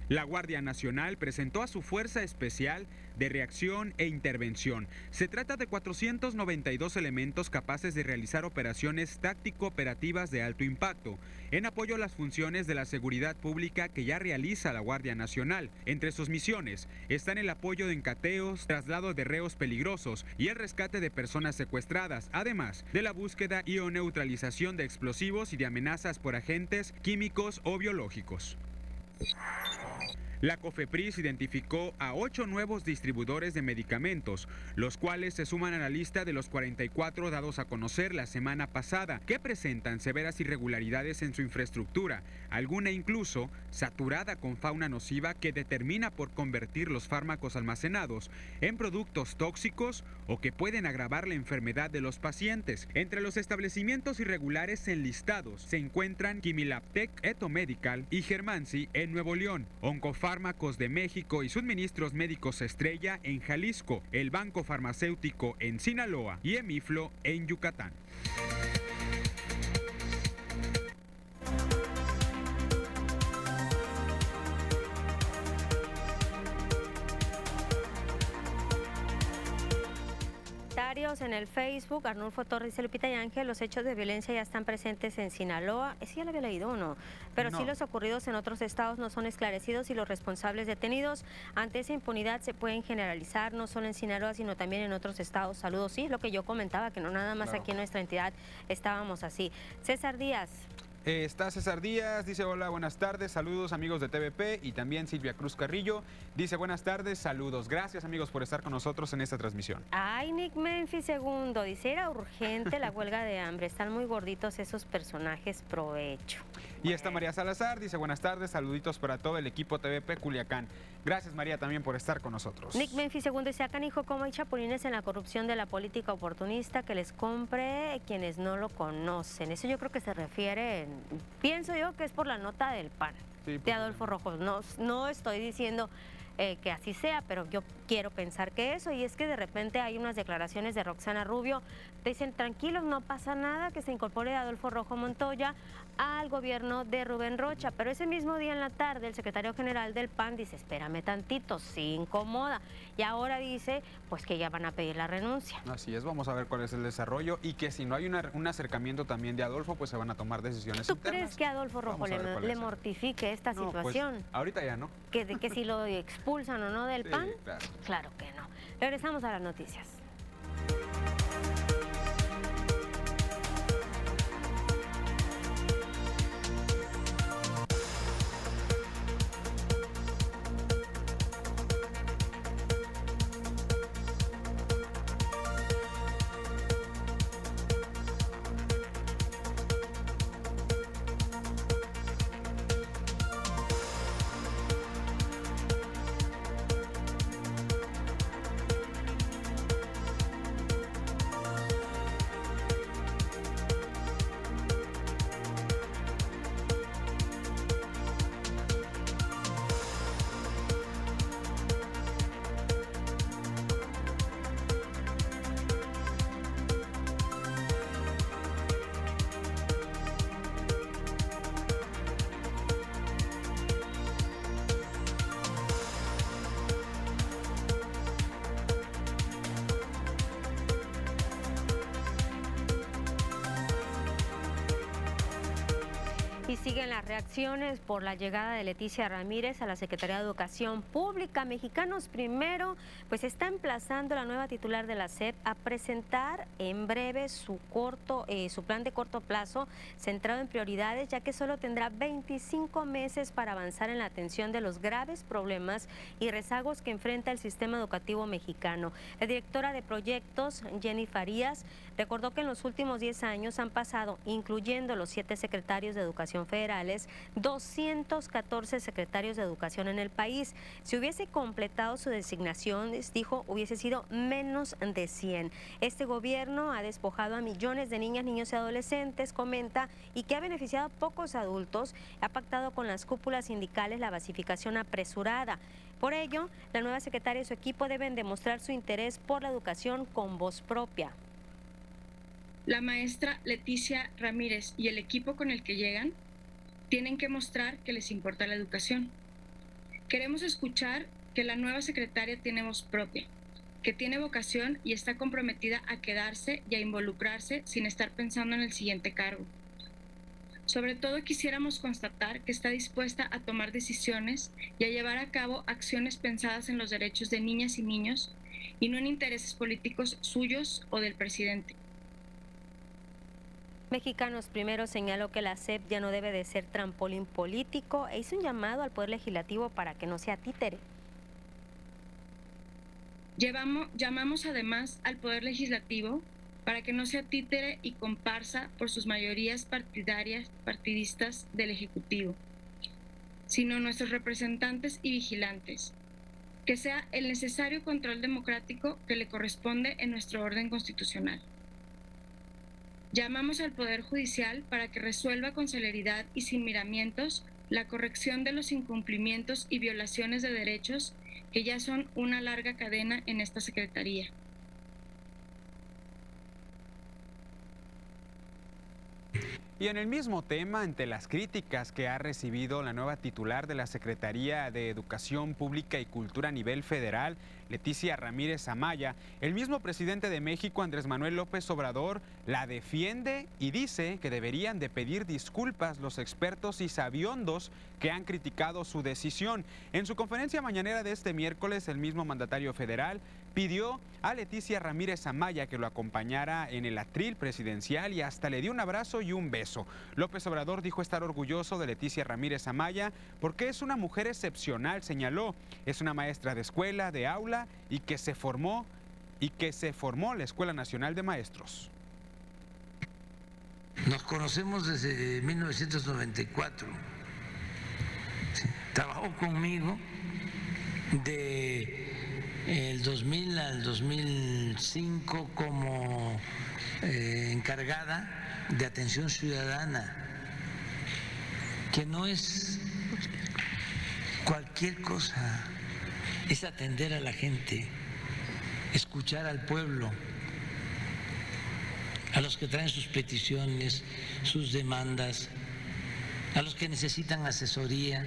La Guardia Nacional presentó a su Fuerza Especial de Reacción e Intervención. Se trata de 492 elementos capaces de realizar operaciones táctico-operativas de alto impacto, en apoyo a las funciones de la seguridad pública que ya realiza la Guardia Nacional. Entre sus misiones están el apoyo de encateos, traslado de reos peligrosos y el rescate de personas secuestradas, además de la búsqueda y o neutralización de explosivos y de amenazas por agentes químicos o biológicos. La COFEPRIS identificó a ocho nuevos distribuidores de medicamentos, los cuales se suman a la lista de los 44 dados a conocer la semana pasada, que presentan severas irregularidades en su infraestructura, alguna incluso saturada con fauna nociva que determina por convertir los fármacos almacenados en productos tóxicos o que pueden agravar la enfermedad de los pacientes. Entre los establecimientos irregulares enlistados se encuentran Quimilaptec Etomedical y Germansi en Nuevo León, Fármacos de México y suministros médicos Estrella en Jalisco, el Banco Farmacéutico en Sinaloa y Emiflo en Yucatán. En el Facebook, Arnulfo Torres y Lupita y Ángel, los hechos de violencia ya están presentes en Sinaloa. Sí, ya lo había leído o no, pero sí los ocurridos en otros estados no son esclarecidos y los responsables detenidos ante esa impunidad se pueden generalizar no solo en Sinaloa, sino también en otros estados. Saludos, sí, lo que yo comentaba, que no nada más aquí en nuestra entidad estábamos así. César Díaz. Eh, está César Díaz, dice hola, buenas tardes, saludos amigos de TVP y también Silvia Cruz Carrillo dice buenas tardes, saludos. Gracias amigos por estar con nosotros en esta transmisión. Ay, Nick Memphis segundo, dice era urgente la huelga de hambre, están muy gorditos esos personajes, provecho. Y está María Salazar, dice buenas tardes, saluditos para todo el equipo TVP Culiacán. Gracias María también por estar con nosotros. Nick Memphis segundo dice acá hijo como hay chapulines en la corrupción de la política oportunista que les compre quienes no lo conocen. Eso yo creo que se refiere, pienso yo que es por la nota del PAN de pues, Adolfo Rojo. No, no estoy diciendo eh, que así sea, pero yo quiero pensar que eso, y es que de repente hay unas declaraciones de Roxana Rubio, te dicen tranquilos, no pasa nada, que se incorpore Adolfo Rojo Montoya al gobierno de Rubén Rocha, pero ese mismo día en la tarde el secretario general del PAN dice, espérame tantito, sí incomoda, y ahora dice, pues que ya van a pedir la renuncia. Así es, vamos a ver cuál es el desarrollo, y que si no hay un acercamiento también de Adolfo, pues se van a tomar decisiones ¿Tú crees que Adolfo Rojo le, mortifique esta pues, situación? ahorita ya no. Que, de que si lo expulsan o no del PAN, claro. claro que no. Regresamos a las noticias. Siguen las reacciones por la llegada de Leticia Ramírez a la Secretaría de Educación Pública. Mexicanos Primero, pues está emplazando la nueva titular de la SEP a presentar en breve su corto, eh, su plan de corto plazo centrado en prioridades, ya que solo tendrá 25 meses para avanzar en la atención de los graves problemas y rezagos que enfrenta el sistema educativo mexicano. La directora de proyectos, Jenny Farías, recordó que en los últimos 10 años han pasado, incluyendo los siete secretarios de Educación federales, 214 secretarios de educación en el país. Si hubiese completado su designación, dijo, hubiese sido menos de 100. Este gobierno ha despojado a millones de niñas, niños y adolescentes, comenta, y que ha beneficiado a pocos adultos. Ha pactado con las cúpulas sindicales la basificación apresurada. Por ello, la nueva secretaria y su equipo deben demostrar su interés por la educación con voz propia. La maestra Leticia Ramírez y el equipo con el que llegan tienen que mostrar que les importa la educación. Queremos escuchar que la nueva secretaria tiene voz propia, que tiene vocación y está comprometida a quedarse y a involucrarse sin estar pensando en el siguiente cargo. Sobre todo quisiéramos constatar que está dispuesta a tomar decisiones y a llevar a cabo acciones pensadas en los derechos de niñas y niños y no en intereses políticos suyos o del presidente. Mexicanos Primero señaló que la SEP ya no debe de ser trampolín político e hizo un llamado al Poder Legislativo para que no sea títere. Llevamos, llamamos además al Poder Legislativo para que no sea títere y comparsa por sus mayorías partidarias, partidistas del Ejecutivo, sino nuestros representantes y vigilantes, que sea el necesario control democrático que le corresponde en nuestro orden constitucional. Llamamos al Poder Judicial para que resuelva con celeridad y sin miramientos la corrección de los incumplimientos y violaciones de derechos que ya son una larga cadena en esta Secretaría. Y en el mismo tema, ante las críticas que ha recibido la nueva titular de la Secretaría de Educación Pública y Cultura a nivel federal, Leticia Ramírez Amaya, el mismo presidente de México, Andrés Manuel López Obrador, la defiende y dice que deberían de pedir disculpas los expertos y sabiondos que han criticado su decisión. En su conferencia mañanera de este miércoles, el mismo mandatario federal pidió a Leticia Ramírez Amaya que lo acompañara en el atril presidencial y hasta le dio un abrazo y un beso. López Obrador dijo estar orgulloso de Leticia Ramírez Amaya porque es una mujer excepcional, señaló. Es una maestra de escuela, de aula y que se formó y que se formó la Escuela Nacional de Maestros. Nos conocemos desde 1994. Trabajó conmigo de el 2000 al 2005 como eh, encargada de atención ciudadana, que no es cualquier cosa, es atender a la gente, escuchar al pueblo, a los que traen sus peticiones, sus demandas, a los que necesitan asesoría.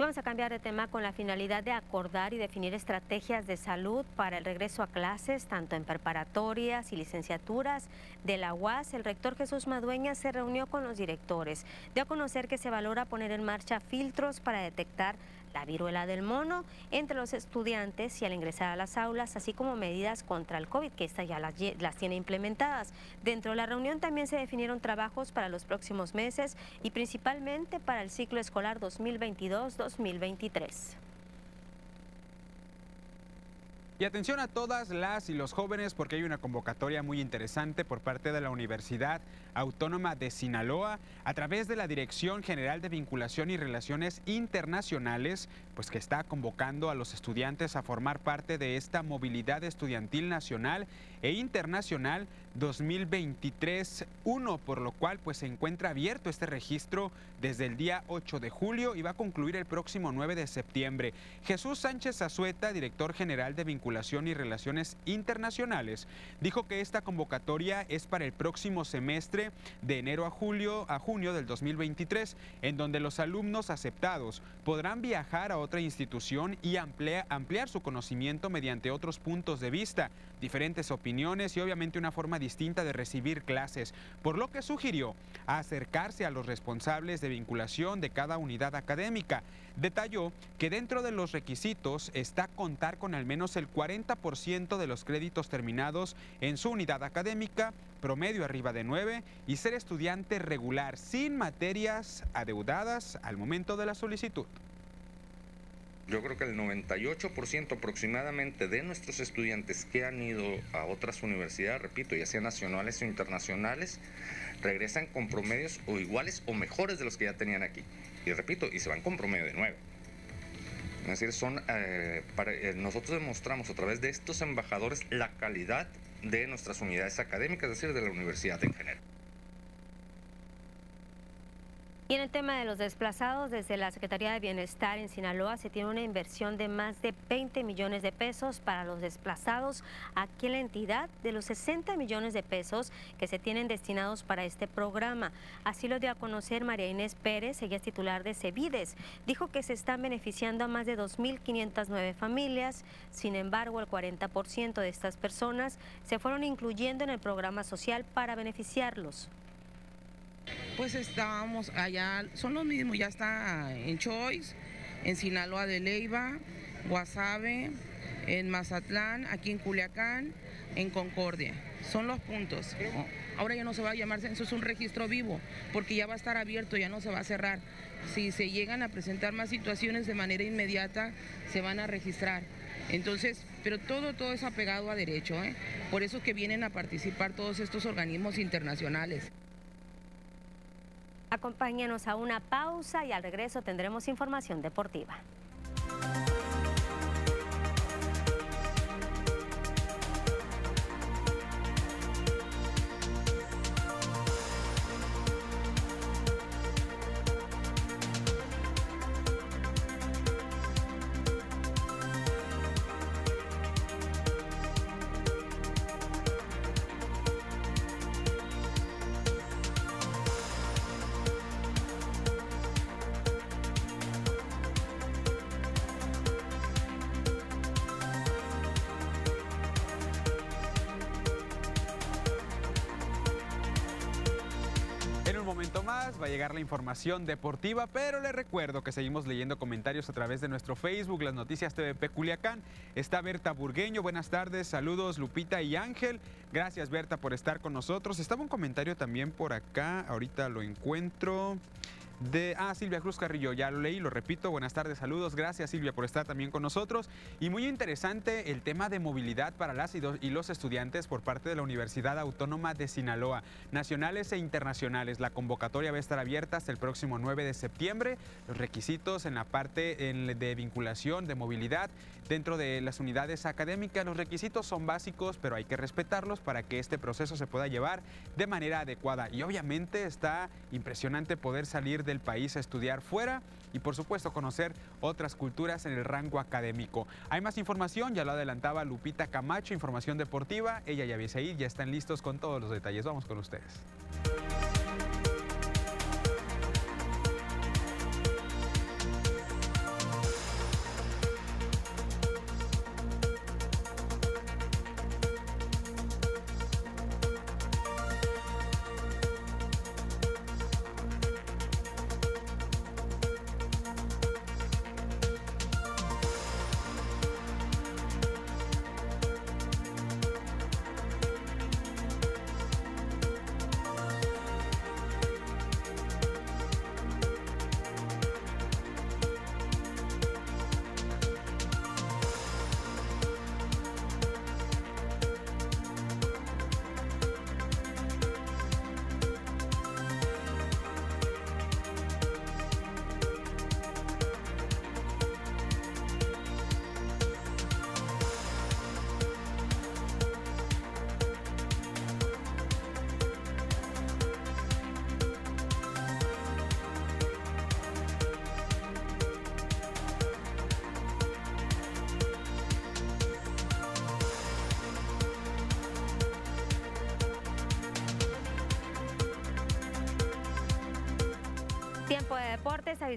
Vamos a cambiar de tema con la finalidad de acordar y definir estrategias de salud para el regreso a clases, tanto en preparatorias y licenciaturas de la UAS. El rector Jesús Madueña se reunió con los directores. Dio a conocer que se valora poner en marcha filtros para detectar la viruela del mono entre los estudiantes y al ingresar a las aulas, así como medidas contra el COVID, que estas ya las, las, tiene implementadas. Dentro de la reunión también se definieron trabajos para los próximos meses y principalmente para el ciclo escolar 2022-2023. Y atención a todas las y los jóvenes porque hay una convocatoria muy interesante por parte de la Universidad Autónoma de Sinaloa a través de la Dirección General de Vinculación y Relaciones Internacionales, pues que está convocando a los estudiantes a formar parte de esta movilidad estudiantil nacional e internacional 2023-1, por lo cual pues se encuentra abierto este registro desde el día 8 de julio y va a concluir el próximo 9 de septiembre. Jesús Sánchez Azueta, director general de Vinculación y Relaciones Internacionales, dijo que esta convocatoria es para el próximo semestre de enero a julio a junio del 2023, en donde los alumnos aceptados podrán viajar a otra institución y ampliar, ampliar su conocimiento mediante otros puntos de vista, diferentes opiniones y obviamente una forma distinta de recibir clases, por lo que sugirió acercarse a los responsables de vinculación de cada unidad académica. Detalló que dentro de los requisitos está contar con al menos el 40% de los créditos terminados en su unidad académica, promedio arriba de 9 y ser estudiante regular sin materias adeudadas al momento de la solicitud. Yo creo que el 98% aproximadamente de nuestros estudiantes que han ido a otras universidades, repito, ya sean nacionales o internacionales, regresan con promedios o iguales o mejores de los que ya tenían aquí. Y repito, y se van con promedio de 9. Es decir, son, eh, para, eh, nosotros demostramos a través de estos embajadores la calidad de nuestras unidades académicas, es decir, de la universidad en general. Y en el tema de los desplazados, desde la Secretaría de Bienestar en Sinaloa se tiene una inversión de más de 20 millones de pesos para los desplazados aquí en la entidad de los 60 millones de pesos que se tienen destinados para este programa. Así lo dio a conocer María Inés Pérez, ella es titular de Cevides. Dijo que se están beneficiando a más de 2.509 familias, sin embargo el 40% de estas personas se fueron incluyendo en el programa social para beneficiarlos pues estábamos allá, son los mismos, ya está en Choice, en Sinaloa de Leiva, Guasave, en Mazatlán, aquí en Culiacán, en Concordia. Son los puntos. Ahora ya no se va a llamar censo, es un registro vivo, porque ya va a estar abierto, ya no se va a cerrar. Si se llegan a presentar más situaciones de manera inmediata, se van a registrar. Entonces, pero todo, todo es apegado a derecho, ¿eh? Por eso que vienen a participar todos estos organismos internacionales. Acompáñenos a una pausa y al regreso tendremos información deportiva. Llegar la información deportiva, pero le recuerdo que seguimos leyendo comentarios a través de nuestro Facebook, las noticias TVP Culiacán. Está Berta Burgueño, buenas tardes, saludos Lupita y Ángel. Gracias Berta por estar con nosotros. Estaba un comentario también por acá, ahorita lo encuentro de... Ah, Silvia Cruz Carrillo, ya lo leí, lo repito. Buenas tardes, saludos. Gracias Silvia por estar también con nosotros. Y muy interesante el tema de movilidad para las y los estudiantes por parte de la Universidad Autónoma de Sinaloa, nacionales e internacionales. La convocatoria va a estar abierta hasta el próximo 9 de septiembre. Los requisitos en la parte de vinculación, de movilidad, dentro de las unidades académicas, los requisitos son básicos, pero hay que respetarlos para que este proceso se pueda llevar de manera adecuada. Y obviamente está impresionante poder salir de del país a estudiar fuera y por supuesto conocer otras culturas en el rango académico. Hay más información, ya lo adelantaba Lupita Camacho, información deportiva, ella y Abisaid ya están listos con todos los detalles. Vamos con ustedes.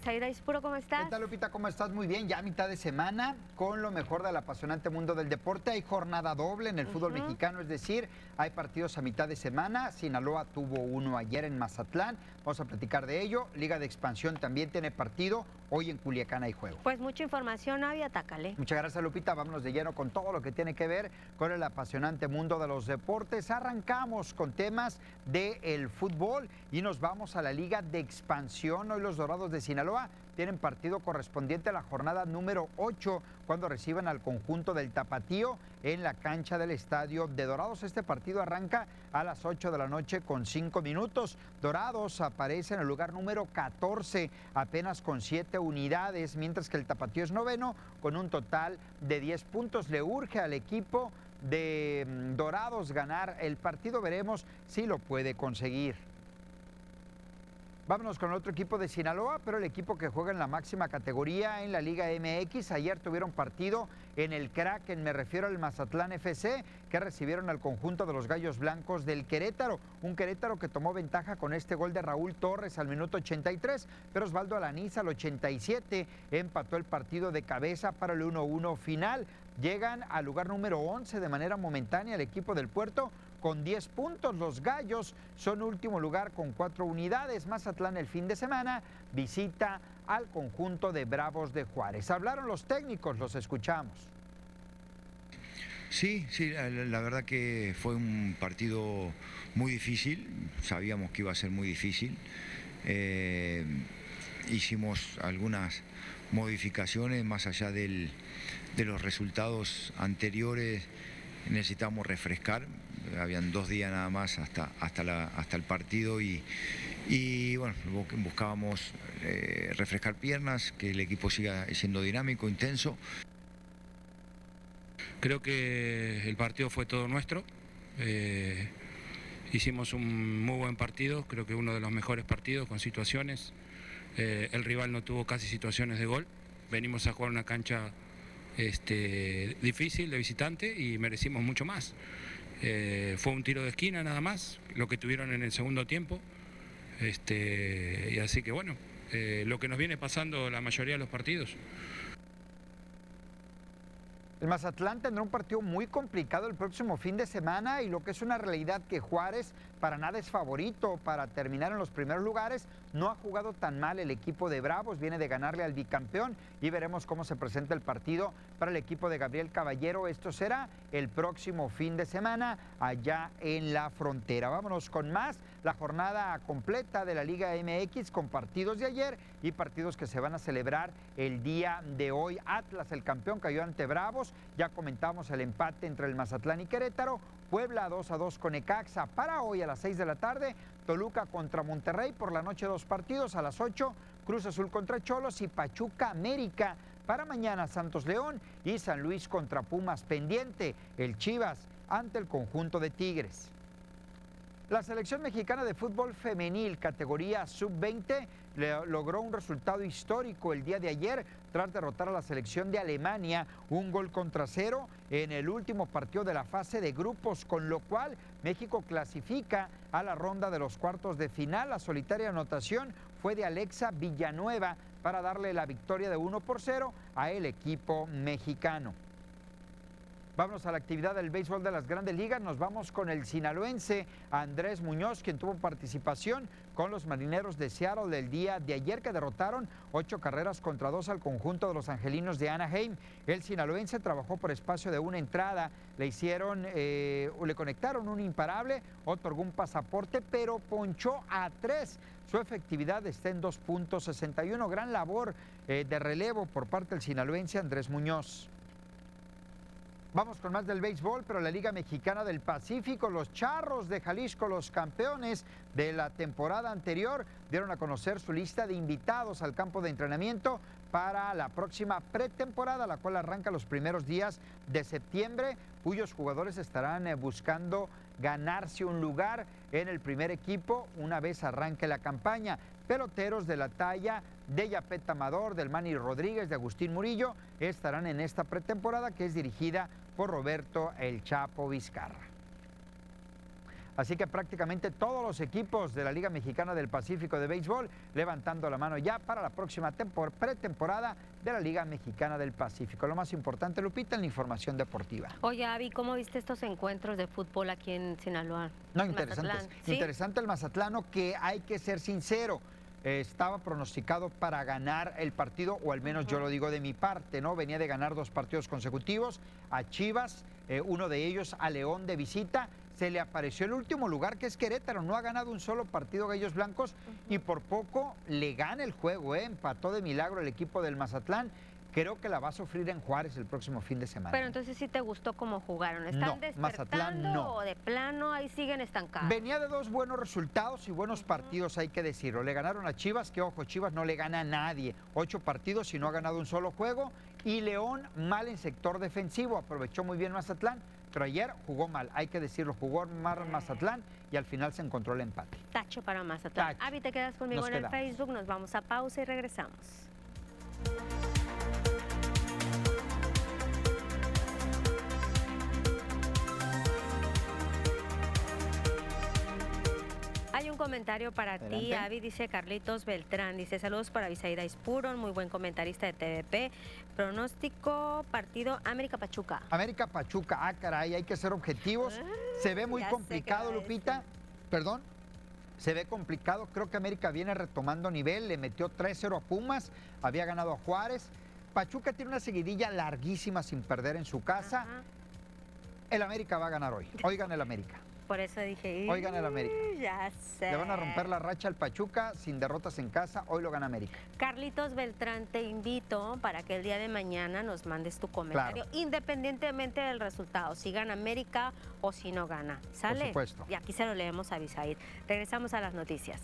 Avisaíra Ispuro, ¿cómo estás? ¿Qué tal, Lupita? ¿Cómo estás? Muy bien, ya a mitad de semana con lo mejor del apasionante mundo del deporte. Hay jornada doble en el fútbol mexicano, es decir, hay partidos a mitad de semana. Sinaloa tuvo uno ayer en Mazatlán, vamos a platicar de ello. Liga de Expansión también tiene partido, hoy en Culiacán hay juego. Pues mucha información, Avi, atácale. Muchas gracias, Lupita. Vámonos de lleno con todo lo que tiene que ver con el apasionante mundo de los deportes. Arrancamos con temas del fútbol y nos vamos a la Liga de Expansión Hoy los Dorados de Sinaloa tienen partido correspondiente a la jornada número 8 cuando reciben al conjunto del Tapatío en la cancha del estadio de Dorados. Este partido arranca a las 8 de la noche con 5 minutos. Dorados aparece en el lugar número 14 apenas con 7 unidades, mientras que el Tapatío es noveno con un total de 10 puntos. Le urge al equipo de mm, Dorados ganar el partido. Veremos si lo puede conseguir. Vámonos con otro equipo de Sinaloa, pero el equipo que juega en la máxima categoría en la Liga MX. Ayer tuvieron partido en el Kraken, me refiero al Mazatlán FC, que recibieron al conjunto de los Gallos Blancos del Querétaro. Un Querétaro que tomó ventaja con este gol de Raúl Torres al minuto 83, pero Osvaldo Alaniz al 87 empató el partido de cabeza para el 1-1 final. Llegan al lugar número 11 de manera momentánea el equipo del puerto con 10 puntos. Los Gallos son último lugar con 4 unidades. Mazatlán el fin de semana visita al conjunto de Bravos de Juárez. Hablaron los técnicos, los escuchamos. Sí, sí, la, verdad que fue un partido muy difícil, sabíamos que iba a ser muy difícil. Eh, hicimos algunas modificaciones más allá del, de los resultados anteriores, necesitamos refrescar, habían dos días nada más hasta, hasta, hasta el partido y, y bueno, buscábamos eh, refrescar piernas, que el equipo siga siendo dinámico, intenso. Creo que el partido fue todo nuestro. Eh, hicimos un muy buen partido, creo que uno de los mejores partidos con situaciones. Eh, el rival no tuvo casi situaciones de gol. Venimos a jugar una cancha este, difícil de visitante y merecimos mucho más. Eh, fue un tiro de esquina nada más, lo que tuvieron en el segundo tiempo. Este, y así que bueno, eh, lo que nos viene pasando la mayoría de los partidos. El Mazatlán tendrá un partido muy complicado el próximo fin de semana y lo que es una realidad que Juárez para nada es favorito para terminar en los primeros lugares. No ha jugado tan mal el equipo de Bravos, viene de ganarle al bicampeón y veremos cómo se presenta el partido para el equipo de Gabriel Caballero. Esto será el próximo fin de semana allá en la frontera. Vámonos con más, la jornada completa de la Liga MX con partidos de ayer y partidos que se van a celebrar el día de hoy. Atlas, el campeón, cayó ante Bravos. Ya comentamos el empate entre el Mazatlán y Querétaro. Puebla 2 a 2 con Ecaxa. Para hoy a las 6 de la tarde, Toluca contra Monterrey. Por la noche dos partidos a las 8, Cruz Azul contra Cholos y Pachuca América. Para mañana Santos León y San Luis contra Pumas pendiente. El Chivas ante el conjunto de Tigres. La selección mexicana de fútbol femenil categoría sub-20 logró un resultado histórico el día de ayer tras derrotar a la selección de Alemania un gol contra cero en el último partido de la fase de grupos, con lo cual México clasifica a la ronda de los cuartos de final. La solitaria anotación fue de Alexa Villanueva para darle la victoria de 1 por 0 a el equipo mexicano. Vamos a la actividad del béisbol de las grandes ligas. Nos vamos con el sinaloense Andrés Muñoz, quien tuvo participación con los marineros de Seattle el día de ayer, que derrotaron ocho carreras contra dos al conjunto de los angelinos de Anaheim. El sinaloense trabajó por espacio de una entrada, le hicieron, eh, le conectaron un imparable, otorgó un pasaporte, pero ponchó a tres. Su efectividad está en 2.61. Gran labor eh, de relevo por parte del sinaloense Andrés Muñoz. Vamos con más del béisbol, pero la Liga Mexicana del Pacífico, los Charros de Jalisco, los campeones de la temporada anterior, dieron a conocer su lista de invitados al campo de entrenamiento para la próxima pretemporada, la cual arranca los primeros días de septiembre, cuyos jugadores estarán eh, buscando ganarse un lugar en el primer equipo una vez arranque la campaña. Peloteros de la talla de Yapet Amador, del Manny Rodríguez, de Agustín Murillo, estarán en esta pretemporada que es dirigida por Roberto El Chapo Vizcarra. Así que prácticamente todos los equipos de la Liga Mexicana del Pacífico de Béisbol levantando la mano ya para la próxima pretemporada de la Liga Mexicana del Pacífico. Lo más importante, Lupita, en la información deportiva. Oye, Avi, ¿cómo viste estos encuentros de fútbol aquí en Sinaloa? No, interesante. Interesante el Mazatlano que hay que ser sincero. Eh, estaba pronosticado para ganar el partido, o al menos yo lo digo de mi parte, ¿no? Venía de ganar dos partidos consecutivos a Chivas, eh, uno de ellos a León de visita. Se le apareció el último lugar, que es Querétaro. No ha ganado un solo partido Gallos Blancos y por poco le gana el juego, ¿eh? Empató de milagro el equipo del Mazatlán creo que la va a sufrir en Juárez el próximo fin de semana. Pero entonces sí te gustó cómo jugaron. ¿Están no, Mazatlán no. o de plano ahí siguen estancados? Venía de dos buenos resultados y buenos partidos, hay que decirlo. Le ganaron a Chivas, que ojo, Chivas no le gana a nadie. Ocho partidos y no ha ganado un solo juego. Y León mal en sector defensivo, aprovechó muy bien Mazatlán, pero ayer jugó mal, hay que decirlo, jugó mal Mazatlán y al final se encontró el empate. Tacho para Mazatlán. Avi, te quedas conmigo Nos en el. Facebook, nos vamos a pausa y regresamos. Hay un comentario para ti. Avi, dice Carlitos Beltrán, dice saludos para Bisaida Ispuron, muy buen comentarista de TVP, pronóstico partido América Pachuca. América Pachuca, ah, caray, hay que ser objetivos. Se ve muy ya sé complicado, Lupita. Perdón. Se ve complicado. Creo que América viene retomando nivel. Le metió 3-0 a Pumas. Había ganado a Juárez. Pachuca tiene una seguidilla larguísima sin perder en su casa. El América va a ganar hoy. Oigan el América. Por eso dije, Oigan el América. "Ih, ya sé. Le van a romper la racha al Pachuca sin derrotas en casa. Hoy lo gana América. Carlitos Beltrán, te invito para que el día de mañana nos mandes tu comentario, independientemente del resultado, si gana América o si no gana. ¿Sale? supuesto. Y aquí se lo leemos a Bisaid. Regresamos a las noticias.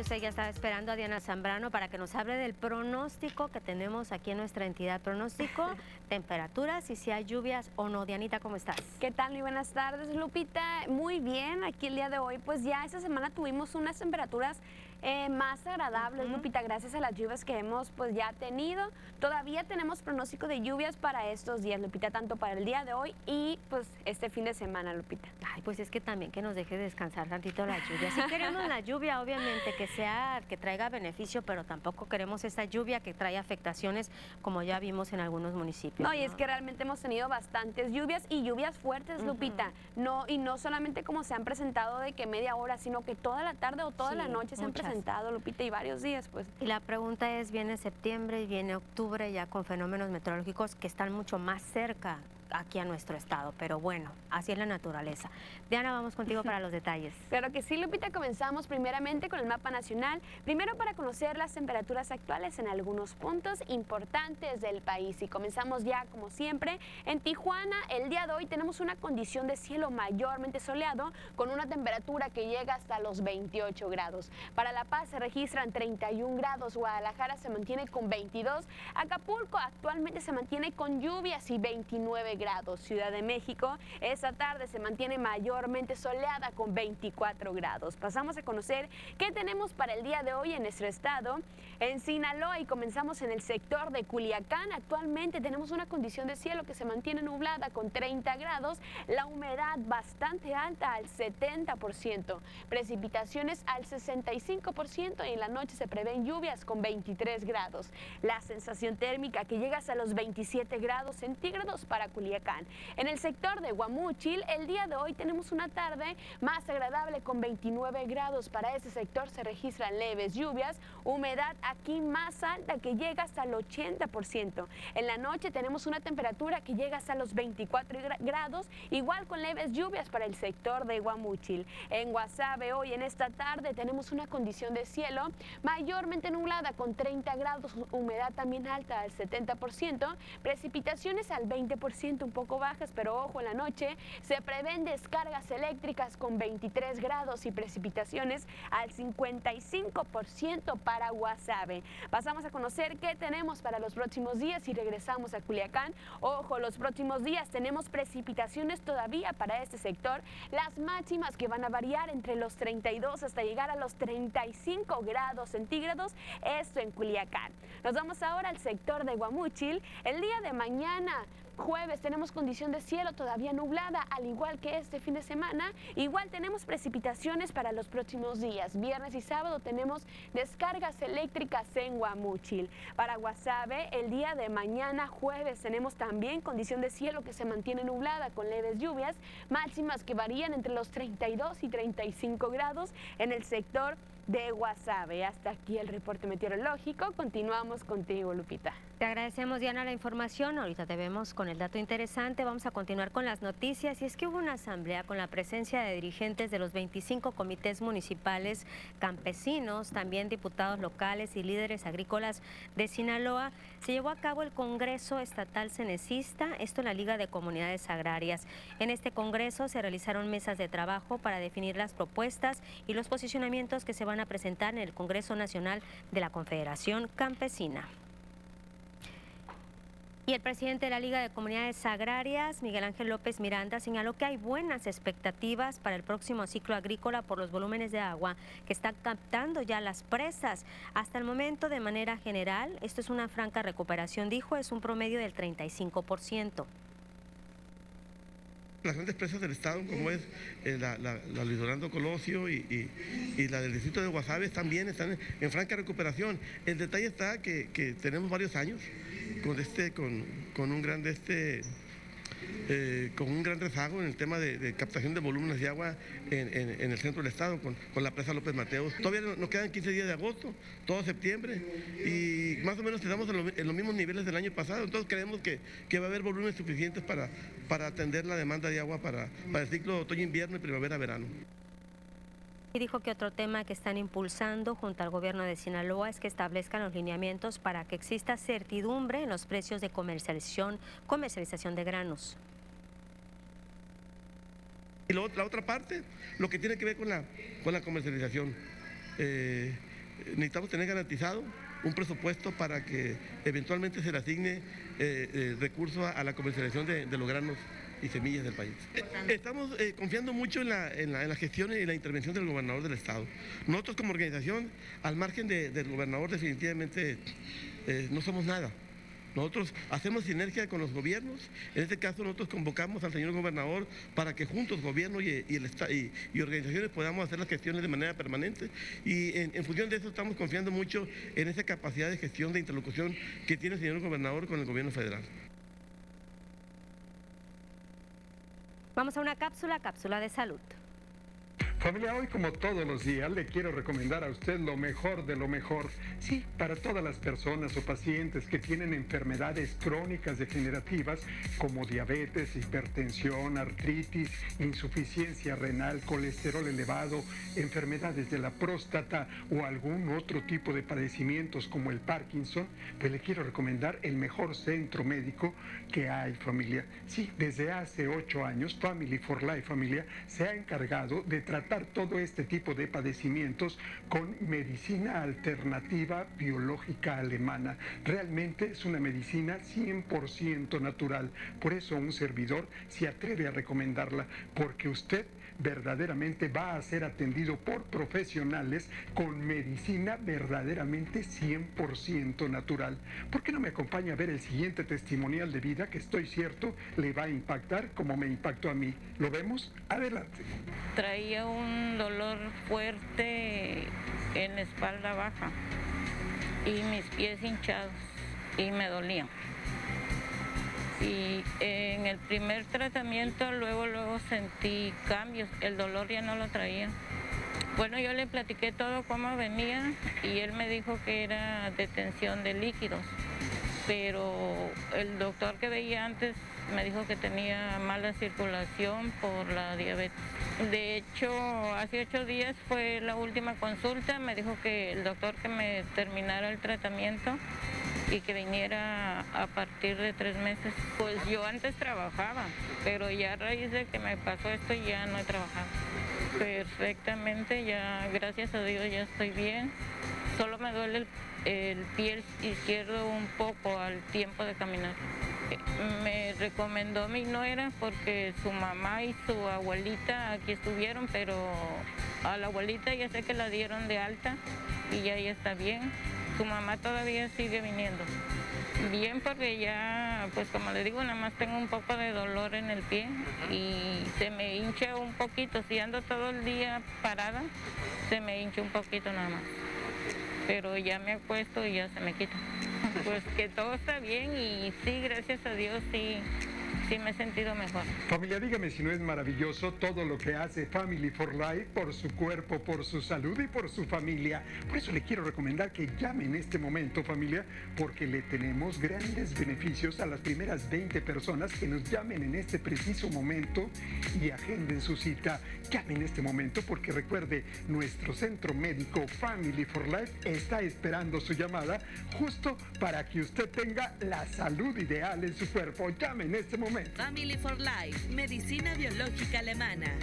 Seguramente usted ya estaba esperando a Diana Zambrano para que nos hable del pronóstico que tenemos aquí en nuestra entidad. Pronóstico, temperaturas y si hay lluvias o no. Dianita, ¿cómo estás? ¿Qué tal? Muy buenas tardes, Lupita. Muy bien, aquí el día de hoy, pues ya esta semana tuvimos unas temperaturas eh, más agradables, Lupita, gracias a las lluvias que hemos pues ya tenido. Todavía tenemos pronóstico de lluvias para estos días, Lupita, tanto para el día de hoy y pues este fin de semana, Lupita. Ay, pues es que también que nos deje descansar tantito la lluvia. Sí queremos la lluvia, obviamente, que sea, que traiga beneficio, pero tampoco queremos esta lluvia que trae afectaciones, como ya vimos en algunos municipios. No, y es que realmente hemos tenido bastantes lluvias y lluvias fuertes, Lupita. No, y no solamente como se han presentado de que media hora, sino que toda la tarde o toda la noche se han muchas. Presentado, Lupita, y varios días, pues. Y la pregunta es, viene septiembre y viene octubre ya con fenómenos meteorológicos que están mucho más cerca aquí a nuestro estado, pero bueno, así es la naturaleza. Diana, vamos contigo para los detalles. Claro que sí, Lupita. Comenzamos primeramente con el mapa nacional. Primero para conocer las temperaturas actuales en algunos puntos importantes del país. Y comenzamos ya, como siempre, en Tijuana. El día de hoy tenemos una condición de cielo mayormente soleado con una temperatura que llega hasta los 28 grados. Para La Paz se registran 31 grados. Guadalajara se mantiene con 22. Acapulco actualmente se mantiene con lluvias y 29 grados. Ciudad de México, esta tarde se mantiene mayormente soleada con 24 grados. Pasamos a conocer qué tenemos para el día de hoy en nuestro estado. En Sinaloa y comenzamos en el sector de Culiacán. Actualmente tenemos una condición de cielo que se mantiene nublada con 30 grados, la humedad bastante alta al 70%, precipitaciones al 65% y en la noche se prevén lluvias con 23 grados. La sensación térmica que llega hasta los 27 grados centígrados para Culiacán. En el sector de Guamúchil, el día de hoy tenemos una tarde más agradable con 29 grados. Para ese sector se registran leves lluvias, humedad aquí más alta que llega hasta el 80%. En la noche tenemos una temperatura que llega hasta los 24 grados, igual con leves lluvias para el sector de Guamúchil. En Guasave hoy en esta tarde tenemos una condición de cielo mayormente nublada con 30 grados, humedad también alta al 70%, precipitaciones al 20% un poco bajas, pero ojo en la noche se prevén descargas eléctricas con 23 grados y precipitaciones al 55% para Guasave. Pasamos a conocer qué tenemos para los próximos días y regresamos a Culiacán. Ojo, los próximos días tenemos precipitaciones todavía para este sector, las máximas que van a variar entre los 32 hasta llegar a los 35 grados centígrados, esto en Culiacán. Nos vamos ahora al sector de Guamúchil. El día de mañana Jueves tenemos condición de cielo todavía nublada, al igual que este fin de semana. Igual tenemos precipitaciones para los próximos días. Viernes y sábado tenemos descargas eléctricas en Guamúchil. Para Guasave, el día de mañana, jueves, tenemos también condición de cielo que se mantiene nublada con leves lluvias, máximas que varían entre los 32 y 35 grados en el sector de Guasave. Hasta aquí el reporte meteorológico. Continuamos contigo, Lupita. Te agradecemos, Diana, la información. Ahorita te vemos con el dato interesante. Vamos a continuar con las noticias. Y es que hubo una asamblea con la presencia de dirigentes de los 25 comités municipales campesinos, también diputados locales y líderes agrícolas de Sinaloa. Se llevó a cabo el Congreso Estatal Cenecista, esto en la Liga de Comunidades Agrarias. En este Congreso se realizaron mesas de trabajo para definir las propuestas y los posicionamientos que se van a presentar en el Congreso Nacional de la Confederación Campesina. Y el presidente de la Liga de Comunidades Agrarias, Miguel Ángel López Miranda, señaló que hay buenas expectativas para el próximo ciclo agrícola por los volúmenes de agua que están captando ya las presas. Hasta el momento, de manera general, esto es una franca recuperación, dijo, es un promedio del 35% las grandes presas del Estado, como es eh, la, la, Colosio y, la del distrito de Guasave, también están en, franca recuperación. El detalle está que tenemos varios años con, este, con, con un gran este, eh, con un gran rezago en el tema de, captación de volúmenes de agua en, el centro del estado, con, la presa López Mateos. Todavía nos quedan 15 días de agosto, todo septiembre, y más o menos estamos en, los mismos niveles del año pasado. Entonces creemos que, va a haber volúmenes suficientes para, para atender la demanda de agua para, para el ciclo otoño-invierno y primavera-verano. Y dijo que otro tema que están impulsando junto al gobierno de Sinaloa es que establezcan los lineamientos para que exista certidumbre en los precios de comercialización, comercialización de granos. Y la otra parte, lo que tiene que ver con la, con la comercialización. Eh, necesitamos tener garantizado un presupuesto para que eventualmente se le asigne eh, eh, recursos a, la comercialización de los granos y semillas del país. Estamos eh, confiando mucho en la, en, la, gestión y la intervención del gobernador del Estado. Nosotros como organización, al margen del gobernador, definitivamente eh, no somos nada. Nosotros hacemos sinergia con los gobiernos. En este caso nosotros convocamos al señor gobernador para que juntos, gobierno y, el, y, y organizaciones, podamos hacer las gestiones de manera permanente. Y en, en, función de eso estamos confiando mucho en esa capacidad de gestión, de interlocución que tiene el señor gobernador con el gobierno federal. Vamos a una cápsula, cápsula de salud. Familia, hoy como todos los días le quiero recomendar a usted lo mejor de lo mejor. Sí, para todas las personas o pacientes que tienen enfermedades crónicas degenerativas como diabetes, hipertensión, artritis, insuficiencia renal, colesterol elevado, enfermedades de la próstata o algún otro tipo de padecimientos como el Parkinson, pues le quiero recomendar el mejor centro médico que hay, familia. Sí, desde hace ocho años, Family for Life Familia se ha encargado de tratar todo este tipo de padecimientos con medicina alternativa biológica alemana. Realmente es una medicina 100% natural. Por eso un servidor se atreve a recomendarla, porque usted verdaderamente va a ser atendido por profesionales con medicina verdaderamente 100% natural. ¿Por qué no me acompaña a ver el siguiente testimonial de vida que estoy cierto le va a impactar como me impactó a mí? ¿Lo vemos? Adelante. Traía un dolor fuerte en la espalda baja y mis pies hinchados y me dolían y en el primer tratamiento luego luego sentí cambios, el dolor ya no lo traía. Bueno, yo le platiqué todo cómo venía y él me dijo que era detención de líquidos, pero el doctor que veía antes me dijo que tenía mala circulación por la diabetes. De hecho, hace ocho días fue la última consulta, me dijo que el doctor que me terminara el tratamiento y que viniera a partir de tres meses. Pues yo antes trabajaba, pero ya a raíz de que me pasó esto ya no he trabajado. Perfectamente, ya gracias a Dios ya estoy bien. Solo me duele el, pie izquierdo un poco al tiempo de caminar. Me recomendó mi nuera porque su mamá y su abuelita aquí estuvieron, pero a la abuelita ya sé que la dieron de alta y ya ella está bien su mamá todavía sigue viniendo. Bien porque ya, pues como le digo, nada más tengo un poco de dolor en el pie y se me hincha un poquito. Si ando todo el día parada, se me hincha un poquito nada más. Pero ya me acuesto y ya se me quita. Pues que todo está bien y sí, gracias a Dios, sí, sí me he sentido mejor. Familia, dígame si no es maravilloso todo lo que hace Family for Life por su cuerpo, por su salud y por su familia. Por eso le quiero recomendar que llame en este momento, familia, porque le tenemos grandes beneficios a las primeras 20 personas que nos llamen en este preciso momento y agenden su cita. Llame en este momento porque recuerde, nuestro centro médico Family for Life está esperando su llamada justo para que usted tenga la salud ideal en su cuerpo. Llame en este momento. Family for Life, medicina biológica alemana.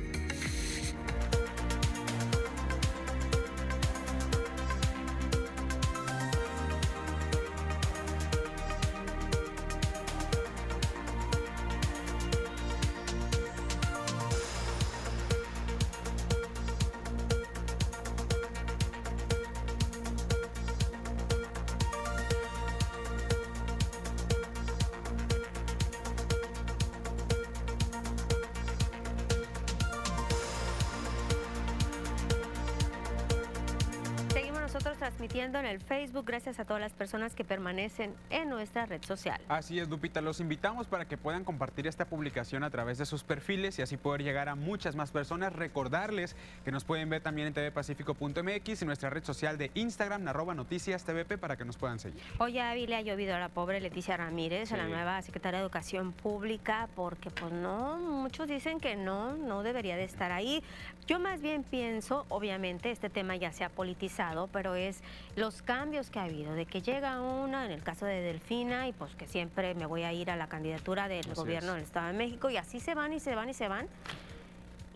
Facebook. Gracias a todas las personas que permanecen en nuestra red social. Así es, Lupita. Los invitamos para que puedan compartir esta publicación a través de sus perfiles y así poder llegar a muchas más personas. Recordarles que nos pueden ver también en tvpacifico.mx y nuestra red social de Instagram, arroba noticias tvp, para que nos puedan seguir. Hoy a le ha llovido a la pobre Leticia Ramírez, a la nueva secretaria de Educación Pública, porque pues no, muchos dicen que no, no debería de estar ahí. Yo más bien pienso, obviamente, este tema ya se ha politizado, pero es los cambios que ha habido, de que llega una, en el caso de Delfina, y pues que siempre me voy a ir a la candidatura del gobierno del Estado de México, y así se van y se van y se van.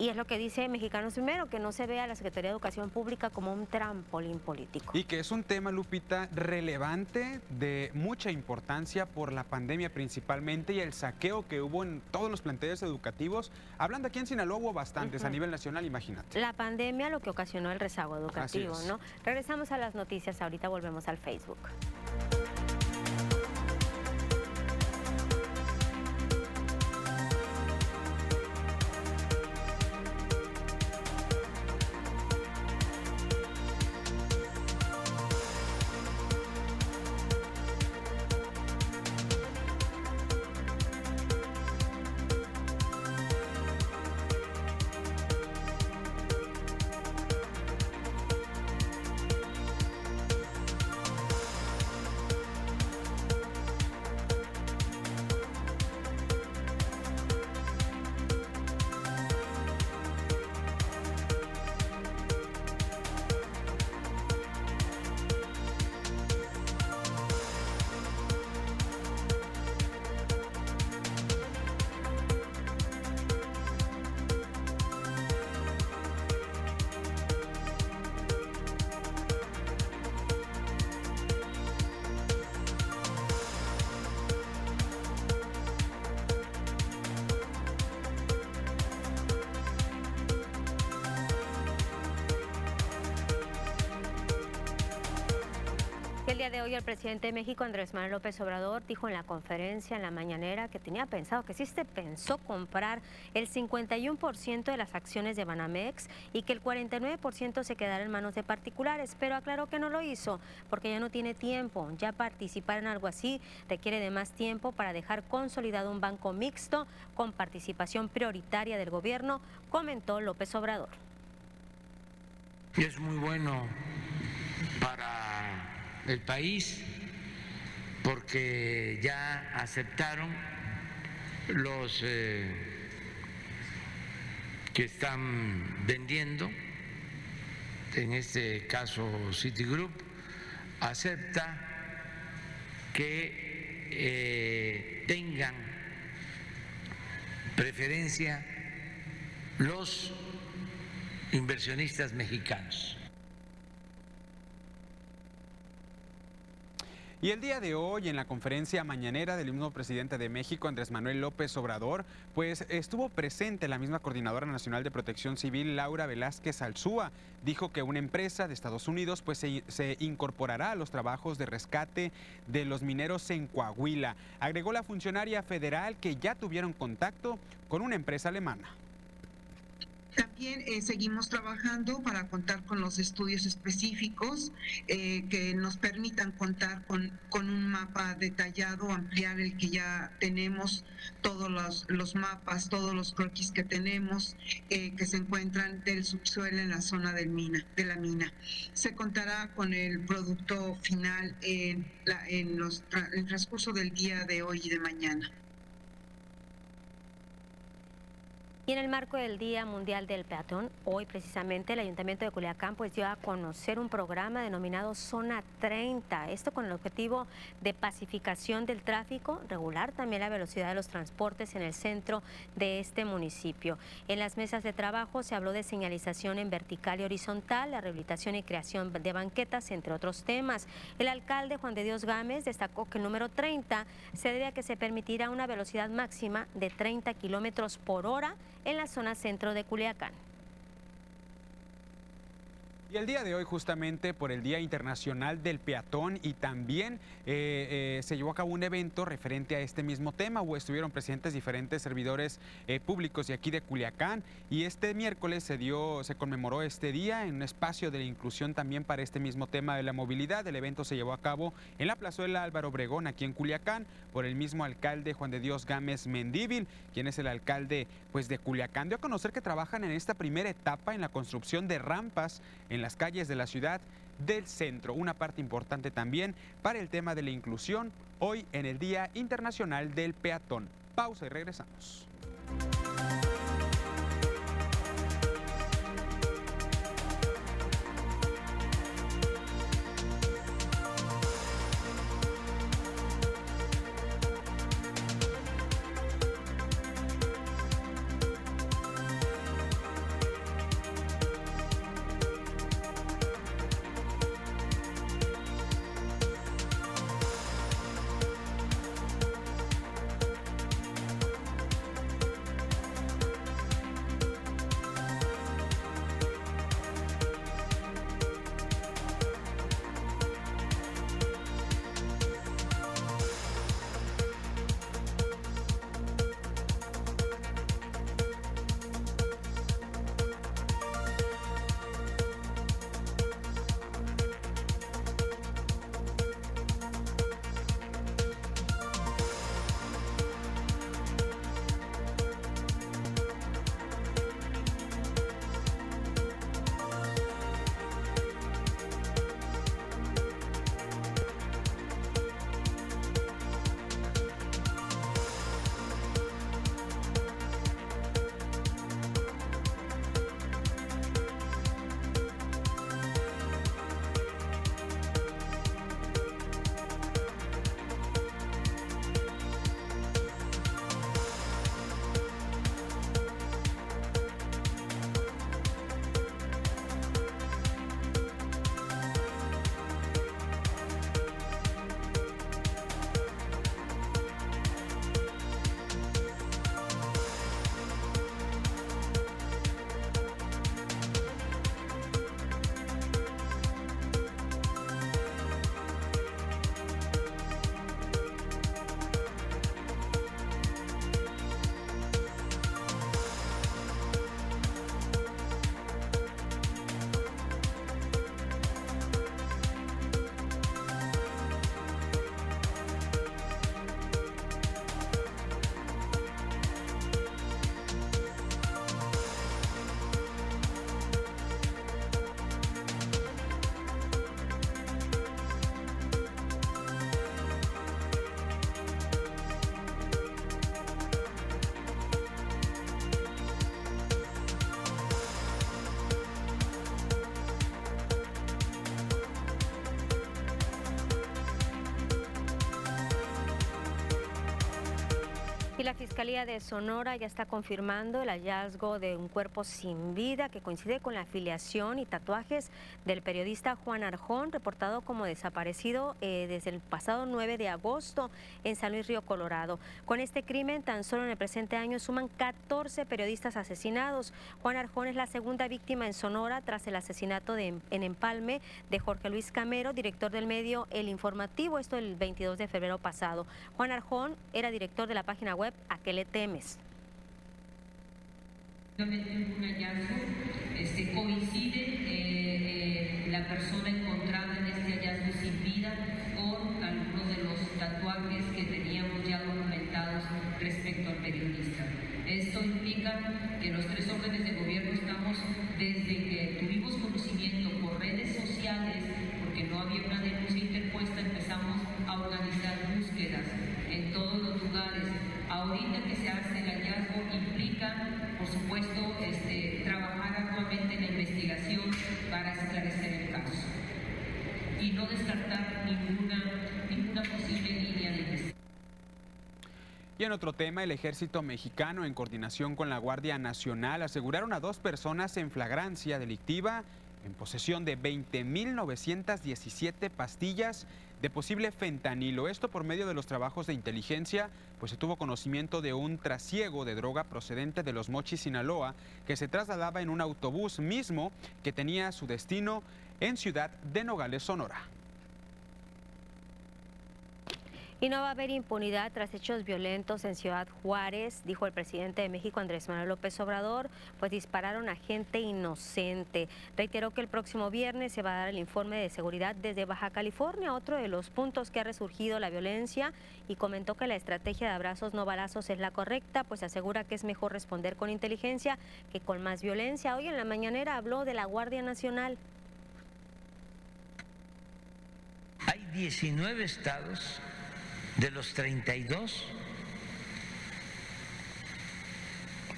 Y es lo que dice Mexicanos Primero, que no se vea a la Secretaría de Educación Pública como un trampolín político. Y que es un tema, Lupita, relevante, de mucha importancia por la pandemia principalmente y el saqueo que hubo en todos los planteles educativos. Hablando aquí en Sinaloa hubo bastantes a nivel nacional, imagínate. La pandemia lo que ocasionó el rezago educativo, ¿no? Regresamos a las noticias, ahorita volvemos al Facebook. Hoy el presidente de México, Andrés Manuel López Obrador, dijo en la conferencia en la mañanera que tenía pensado, que sí se pensó comprar el 51% de las acciones de Banamex y que el 49% se quedara en manos de particulares, pero aclaró que no lo hizo porque ya no tiene tiempo. Ya participar en algo así requiere de más tiempo para dejar consolidado un banco mixto con participación prioritaria del gobierno, comentó López Obrador. Es muy bueno para el país porque ya aceptaron los eh, que están vendiendo, en este caso Citigroup, acepta que eh, tengan preferencia los inversionistas mexicanos. Y el día de hoy, en la conferencia mañanera del mismo presidente de México, Andrés Manuel López Obrador, pues estuvo presente la misma Coordinadora Nacional de Protección Civil, Laura Velázquez Alzúa. Dijo que una empresa de Estados Unidos pues se, se incorporará a los trabajos de rescate de los mineros en Coahuila. Agregó la funcionaria federal que ya tuvieron contacto con una empresa alemana. También eh, seguimos trabajando para contar con los estudios específicos eh, que nos permitan contar con, con, un mapa detallado, ampliar el que ya tenemos, todos los, los mapas, todos los croquis que tenemos eh, que se encuentran del subsuelo en la zona del mina, de la mina. Se contará con el producto final en, la, en los, el transcurso del día de hoy y de mañana. Y en el marco del Día Mundial del Peatón, hoy precisamente el Ayuntamiento de Culiacán pues dio a conocer un programa denominado Zona 30, esto con el objetivo de pacificación del tráfico, regular también la velocidad de los transportes en el centro de este municipio. En las mesas de trabajo se habló de señalización en vertical y horizontal, la rehabilitación y creación de banquetas, entre otros temas. El alcalde Juan de Dios Gámez destacó que el número 30 se debe a que se permitirá una velocidad máxima de 30 kilómetros por hora en la zona centro de Culiacán. Y el día de hoy, justamente por el Día Internacional del Peatón, y también eh, eh, se llevó a cabo un evento referente a este mismo tema, o estuvieron presentes diferentes servidores eh, públicos de aquí de Culiacán. Y este miércoles se dio, se conmemoró este día en un espacio de la inclusión también para este mismo tema de la movilidad. El evento se llevó a cabo en la plazuela Álvaro Obregón, aquí en Culiacán, por el mismo alcalde Juan de Dios Gámez Mendíbil, quien es el alcalde pues, de Culiacán. Dio a conocer que trabajan en esta primera etapa en la construcción de rampas en las calles de la ciudad del centro. Una parte importante también para el tema de la inclusión hoy en el Día Internacional del Peatón. Pausa y regresamos. Y la Fiscalía de Sonora ya está confirmando el hallazgo de un cuerpo sin vida que coincide con la afiliación y tatuajes del periodista Juan Arjón, reportado como desaparecido eh, desde el pasado 9 de agosto en San Luis Río Colorado. Con este crimen, tan solo en el presente año suman 14 periodistas asesinados. Juan Arjón es la segunda víctima en Sonora tras el asesinato en Empalme de Jorge Luis Camero, director del medio El Informativo, esto el 22 de febrero pasado. Juan Arjón era director de la página web ¿a qué le temes? Un hallazgo, este, coincide eh, eh, la persona encontrada en este hallazgo sin vida con algunos de los tatuajes que teníamos ya documentados respecto al periodista. Esto implica que los este, trabajar actualmente en la investigación para esclarecer el caso y no descartar ninguna, ninguna posible línea de investigación. Y en otro tema, el ejército mexicano, en coordinación con la Guardia Nacional, aseguraron a dos personas en flagrancia delictiva en posesión de 20.917 pastillas de posible fentanilo. Esto por medio de los trabajos de inteligencia, pues se tuvo conocimiento de un trasiego de droga procedente de los Mochis, Sinaloa, que se trasladaba en un autobús mismo que tenía su destino en Ciudad de Nogales, Sonora. Y no va a haber impunidad tras hechos violentos en Ciudad Juárez, dijo el presidente de México Andrés Manuel López Obrador, pues dispararon a gente inocente. Reiteró que el próximo viernes se va a dar el informe de seguridad desde Baja California, otro de los puntos que ha resurgido la violencia, y comentó que la estrategia de abrazos no balazos es la correcta, pues asegura que es mejor responder con inteligencia que con más violencia. Hoy en la mañanera habló de la Guardia Nacional. Hay 19 estados de los 32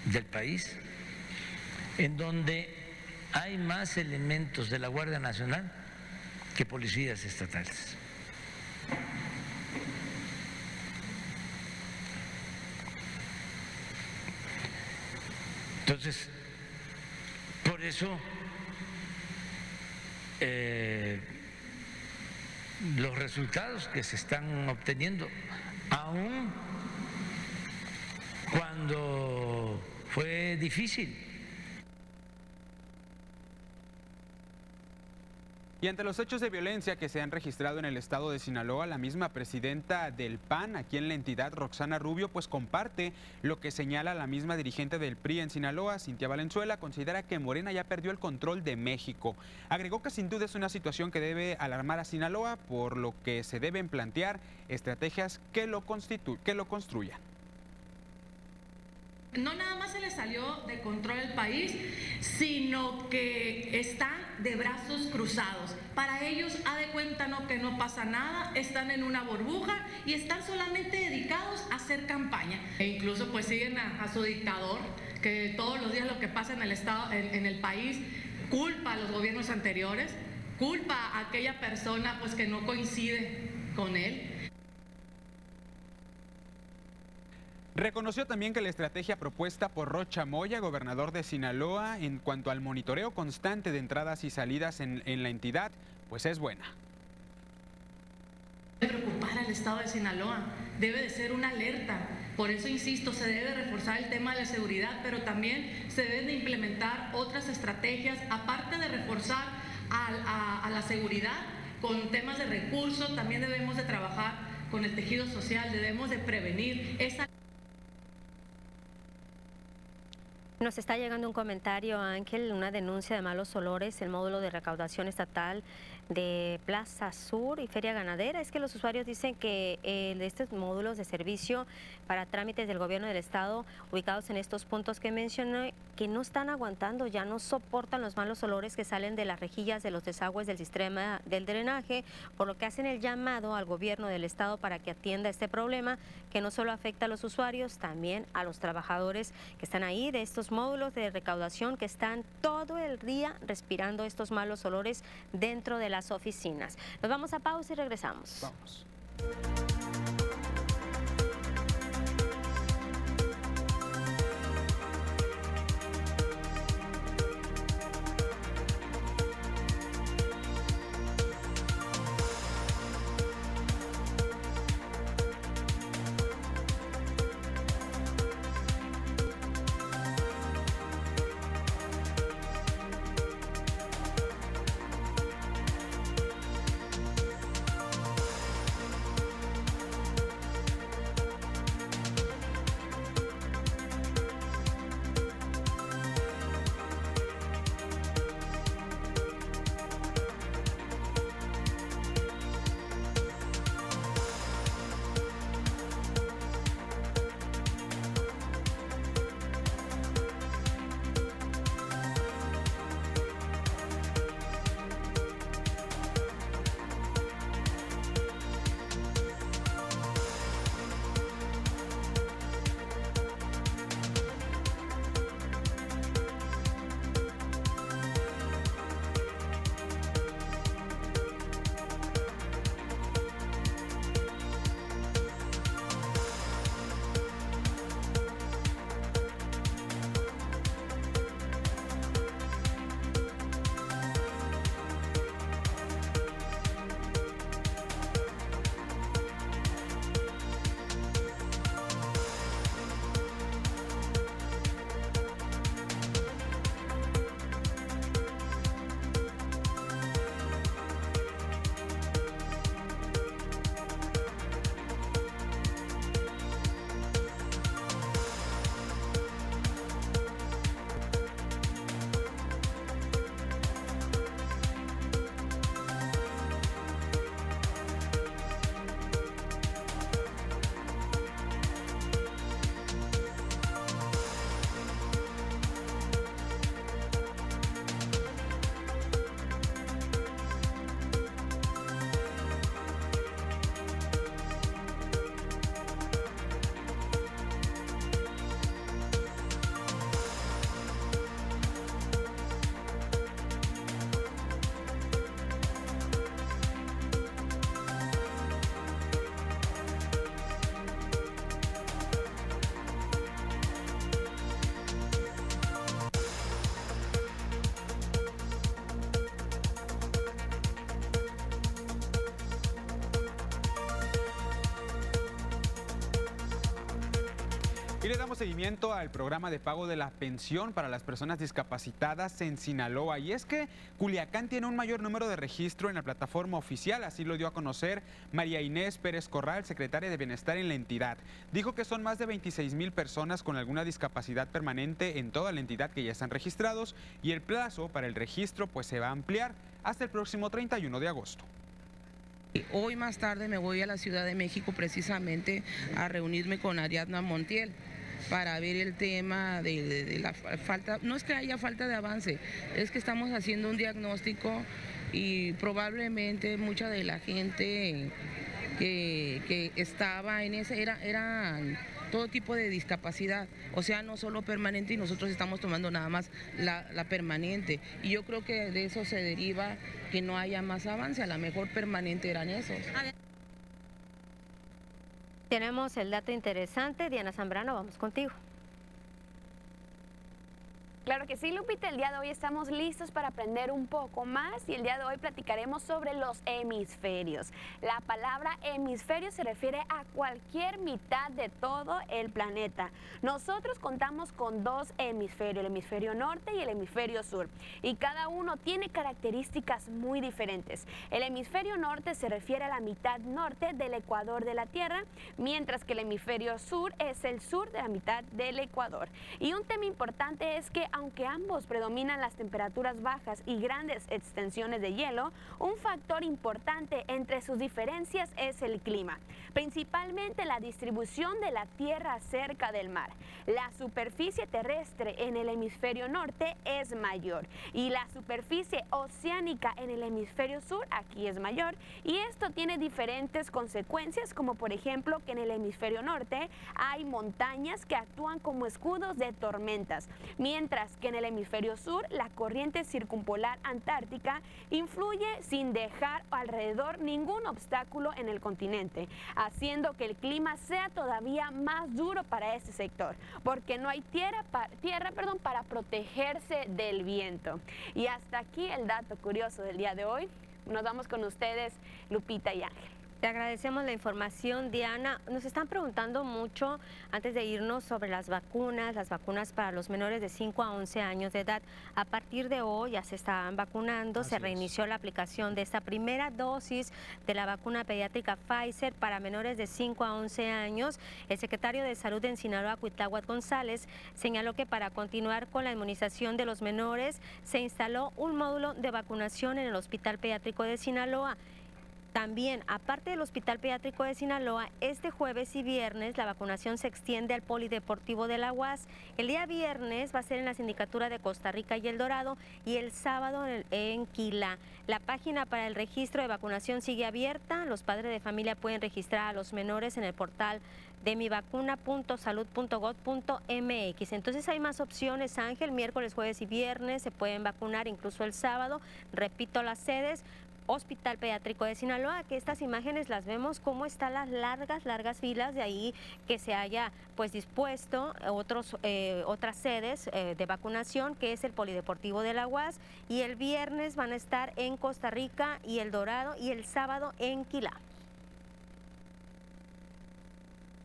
del país, en donde hay más elementos de la Guardia Nacional que policías estatales. Entonces, por eso eh, los resultados que se están obteniendo, aún cuando fue difícil. Y ante los hechos de violencia que se han registrado en el estado de Sinaloa, la misma presidenta del PAN aquí en la entidad, Roxana Rubio, pues comparte lo que señala la misma dirigente del PRI en Sinaloa, Cintia Valenzuela, considera que Morena ya perdió el control de México. Agregó que sin duda es una situación que debe alarmar a Sinaloa, por lo que se deben plantear estrategias que lo, que lo construyan no nada más se le salió de control el país, sino que están de brazos cruzados. Para ellos, ha de cuenta no que no pasa nada, están en una burbuja y están solamente dedicados a hacer campaña. E incluso pues siguen a, su dictador, que todos los días lo que pasa en el estado, en, el país, culpa a los gobiernos anteriores, culpa a aquella persona pues que no coincide con él Reconoció también que la estrategia propuesta por Rocha Moya, gobernador de Sinaloa, en cuanto al monitoreo constante de entradas y salidas en, la entidad, pues es buena. Debe preocupar al estado de Sinaloa, debe de ser una alerta. Por eso insisto, se debe reforzar el tema de la seguridad, pero también se deben de implementar otras estrategias, aparte de reforzar a, a la seguridad con temas de recursos, también debemos de trabajar con el tejido social, debemos de prevenir esa Nos está llegando un comentario, Ángel, una denuncia de malos olores, el módulo de recaudación estatal de Plaza Sur y Feria Ganadera. Es que los usuarios dicen que eh, estos módulos de servicio para trámites del gobierno del estado ubicados en estos puntos que mencioné, que no están aguantando, ya no soportan los malos olores que salen de las rejillas de los desagües del sistema del drenaje, por lo que hacen el llamado al gobierno del estado para que atienda este problema que no solo afecta a los usuarios, también a los trabajadores que están ahí de estos módulos de recaudación que están todo el día respirando estos malos olores dentro de las oficinas. Nos vamos a pausa y regresamos. Vamos. Seguimiento al programa de pago de la pensión para las personas discapacitadas en Sinaloa. Y es que Culiacán tiene un mayor número de registro en la plataforma oficial, así lo dio a conocer María Inés Pérez Corral, secretaria de Bienestar en la entidad. Dijo que son más de 26 mil personas con alguna discapacidad permanente en toda la entidad que ya están registrados y el plazo para el registro pues se va a ampliar hasta el próximo 31 de agosto. Hoy más tarde me voy a la Ciudad de México precisamente a reunirme con Ariadna Montiel para ver el tema de, la falta, no es que haya falta de avance, es que estamos haciendo un diagnóstico y probablemente mucha de la gente que, estaba en ese era, eran todo tipo de discapacidad, o sea, no solo permanente y nosotros estamos tomando nada más la, la permanente. Y yo creo que de eso se deriva que no haya más avance, a lo mejor permanente eran esos. Tenemos el dato interesante. Diana Zambrano, vamos contigo. Claro que sí, Lupita. El día de hoy estamos listos para aprender un poco más y el día de hoy platicaremos sobre los hemisferios. La palabra hemisferio se refiere a cualquier mitad de todo el planeta. Nosotros contamos con dos hemisferios, el hemisferio norte y el hemisferio sur, y cada uno tiene características muy diferentes. El hemisferio norte se refiere a la mitad norte del ecuador de la Tierra, mientras que el hemisferio sur es el sur de la mitad del ecuador. Y un tema importante es que aunque ambos predominan las temperaturas bajas y grandes extensiones de hielo, un factor importante entre sus diferencias es el clima, principalmente la distribución de la tierra cerca del mar. La superficie terrestre en el hemisferio norte es mayor y la superficie oceánica en el hemisferio sur aquí es mayor y esto tiene diferentes consecuencias como por ejemplo que en el hemisferio norte hay montañas que actúan como escudos de tormentas, mientras que en el hemisferio sur la corriente circumpolar antártica influye sin dejar alrededor ningún obstáculo en el continente, haciendo que el clima sea todavía más duro para este sector, porque no hay tierra, tierra perdón, para protegerse del viento. Y hasta aquí el dato curioso del día de hoy. Nos vamos con ustedes, Lupita y Ángel. Te agradecemos la información, Diana. Nos están preguntando mucho antes de irnos sobre las vacunas, las vacunas para los menores de 5 a 11 años de edad. A partir de hoy ya se están vacunando, se reinició la aplicación de esta primera dosis de la vacuna pediátrica Pfizer para menores de 5 a 11 años. El secretario de Salud en Sinaloa, Cuitláhuac González, señaló que para continuar con la inmunización de los menores se instaló un módulo de vacunación en el Hospital Pediátrico de Sinaloa. También, aparte del Hospital Pediátrico de Sinaloa, este jueves y viernes la vacunación se extiende al Polideportivo de la UAS. El día viernes va a ser en la Sindicatura de Costa Rica y El Dorado y el sábado en, Quila. La página para el registro de vacunación sigue abierta. Los padres de familia pueden registrar a los menores en el portal de mivacuna.salud.gov.mx. Entonces hay más opciones, Ángel, miércoles, jueves y viernes se pueden vacunar incluso el sábado. Repito las sedes, Hospital Pediátrico de Sinaloa, que estas imágenes las vemos cómo están las largas, largas filas, de ahí que se haya pues dispuesto otros, eh, otras sedes eh, de vacunación, que es el Polideportivo de la UAS, y el viernes van a estar en Costa Rica y El Dorado, y el sábado en Quilá.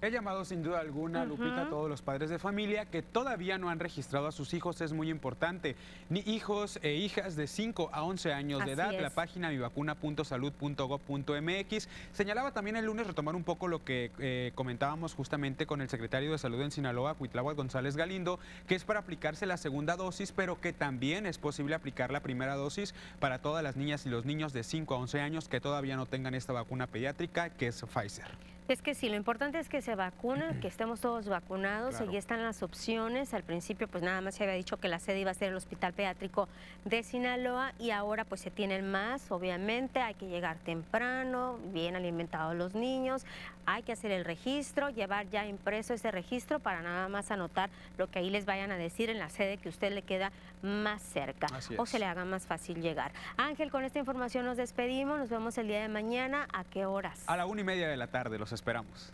He llamado sin duda alguna, Lupita, a todos los padres de familia que todavía no han registrado a sus hijos, es muy importante. Ni hijos e hijas de 5 a 11 años de edad, la página mivacuna.salud.gov.mx. Señalaba también el lunes retomar un poco lo que eh, comentábamos justamente con el secretario de Salud en Sinaloa, Cuitláhuac González Galindo, que es para aplicarse la segunda dosis, pero que también es posible aplicar la primera dosis para todas las niñas y los niños de 5 a 11 años que todavía no tengan esta vacuna pediátrica, que es Pfizer. Es que sí, lo importante es que se vacunen, que estemos todos vacunados, y están las opciones. Al principio pues nada más se había dicho que la sede iba a ser el Hospital Pediátrico de Sinaloa y ahora pues se tienen más, obviamente, hay que llegar temprano, bien alimentados los niños, hay que hacer el registro, llevar ya impreso ese registro para nada más anotar lo que ahí les vayan a decir en la sede que usted le queda más cerca o se le haga más fácil llegar. Ángel, con esta información nos despedimos, nos vemos el día de mañana. ¿A qué horas? A la una y media de la tarde, los esperamos.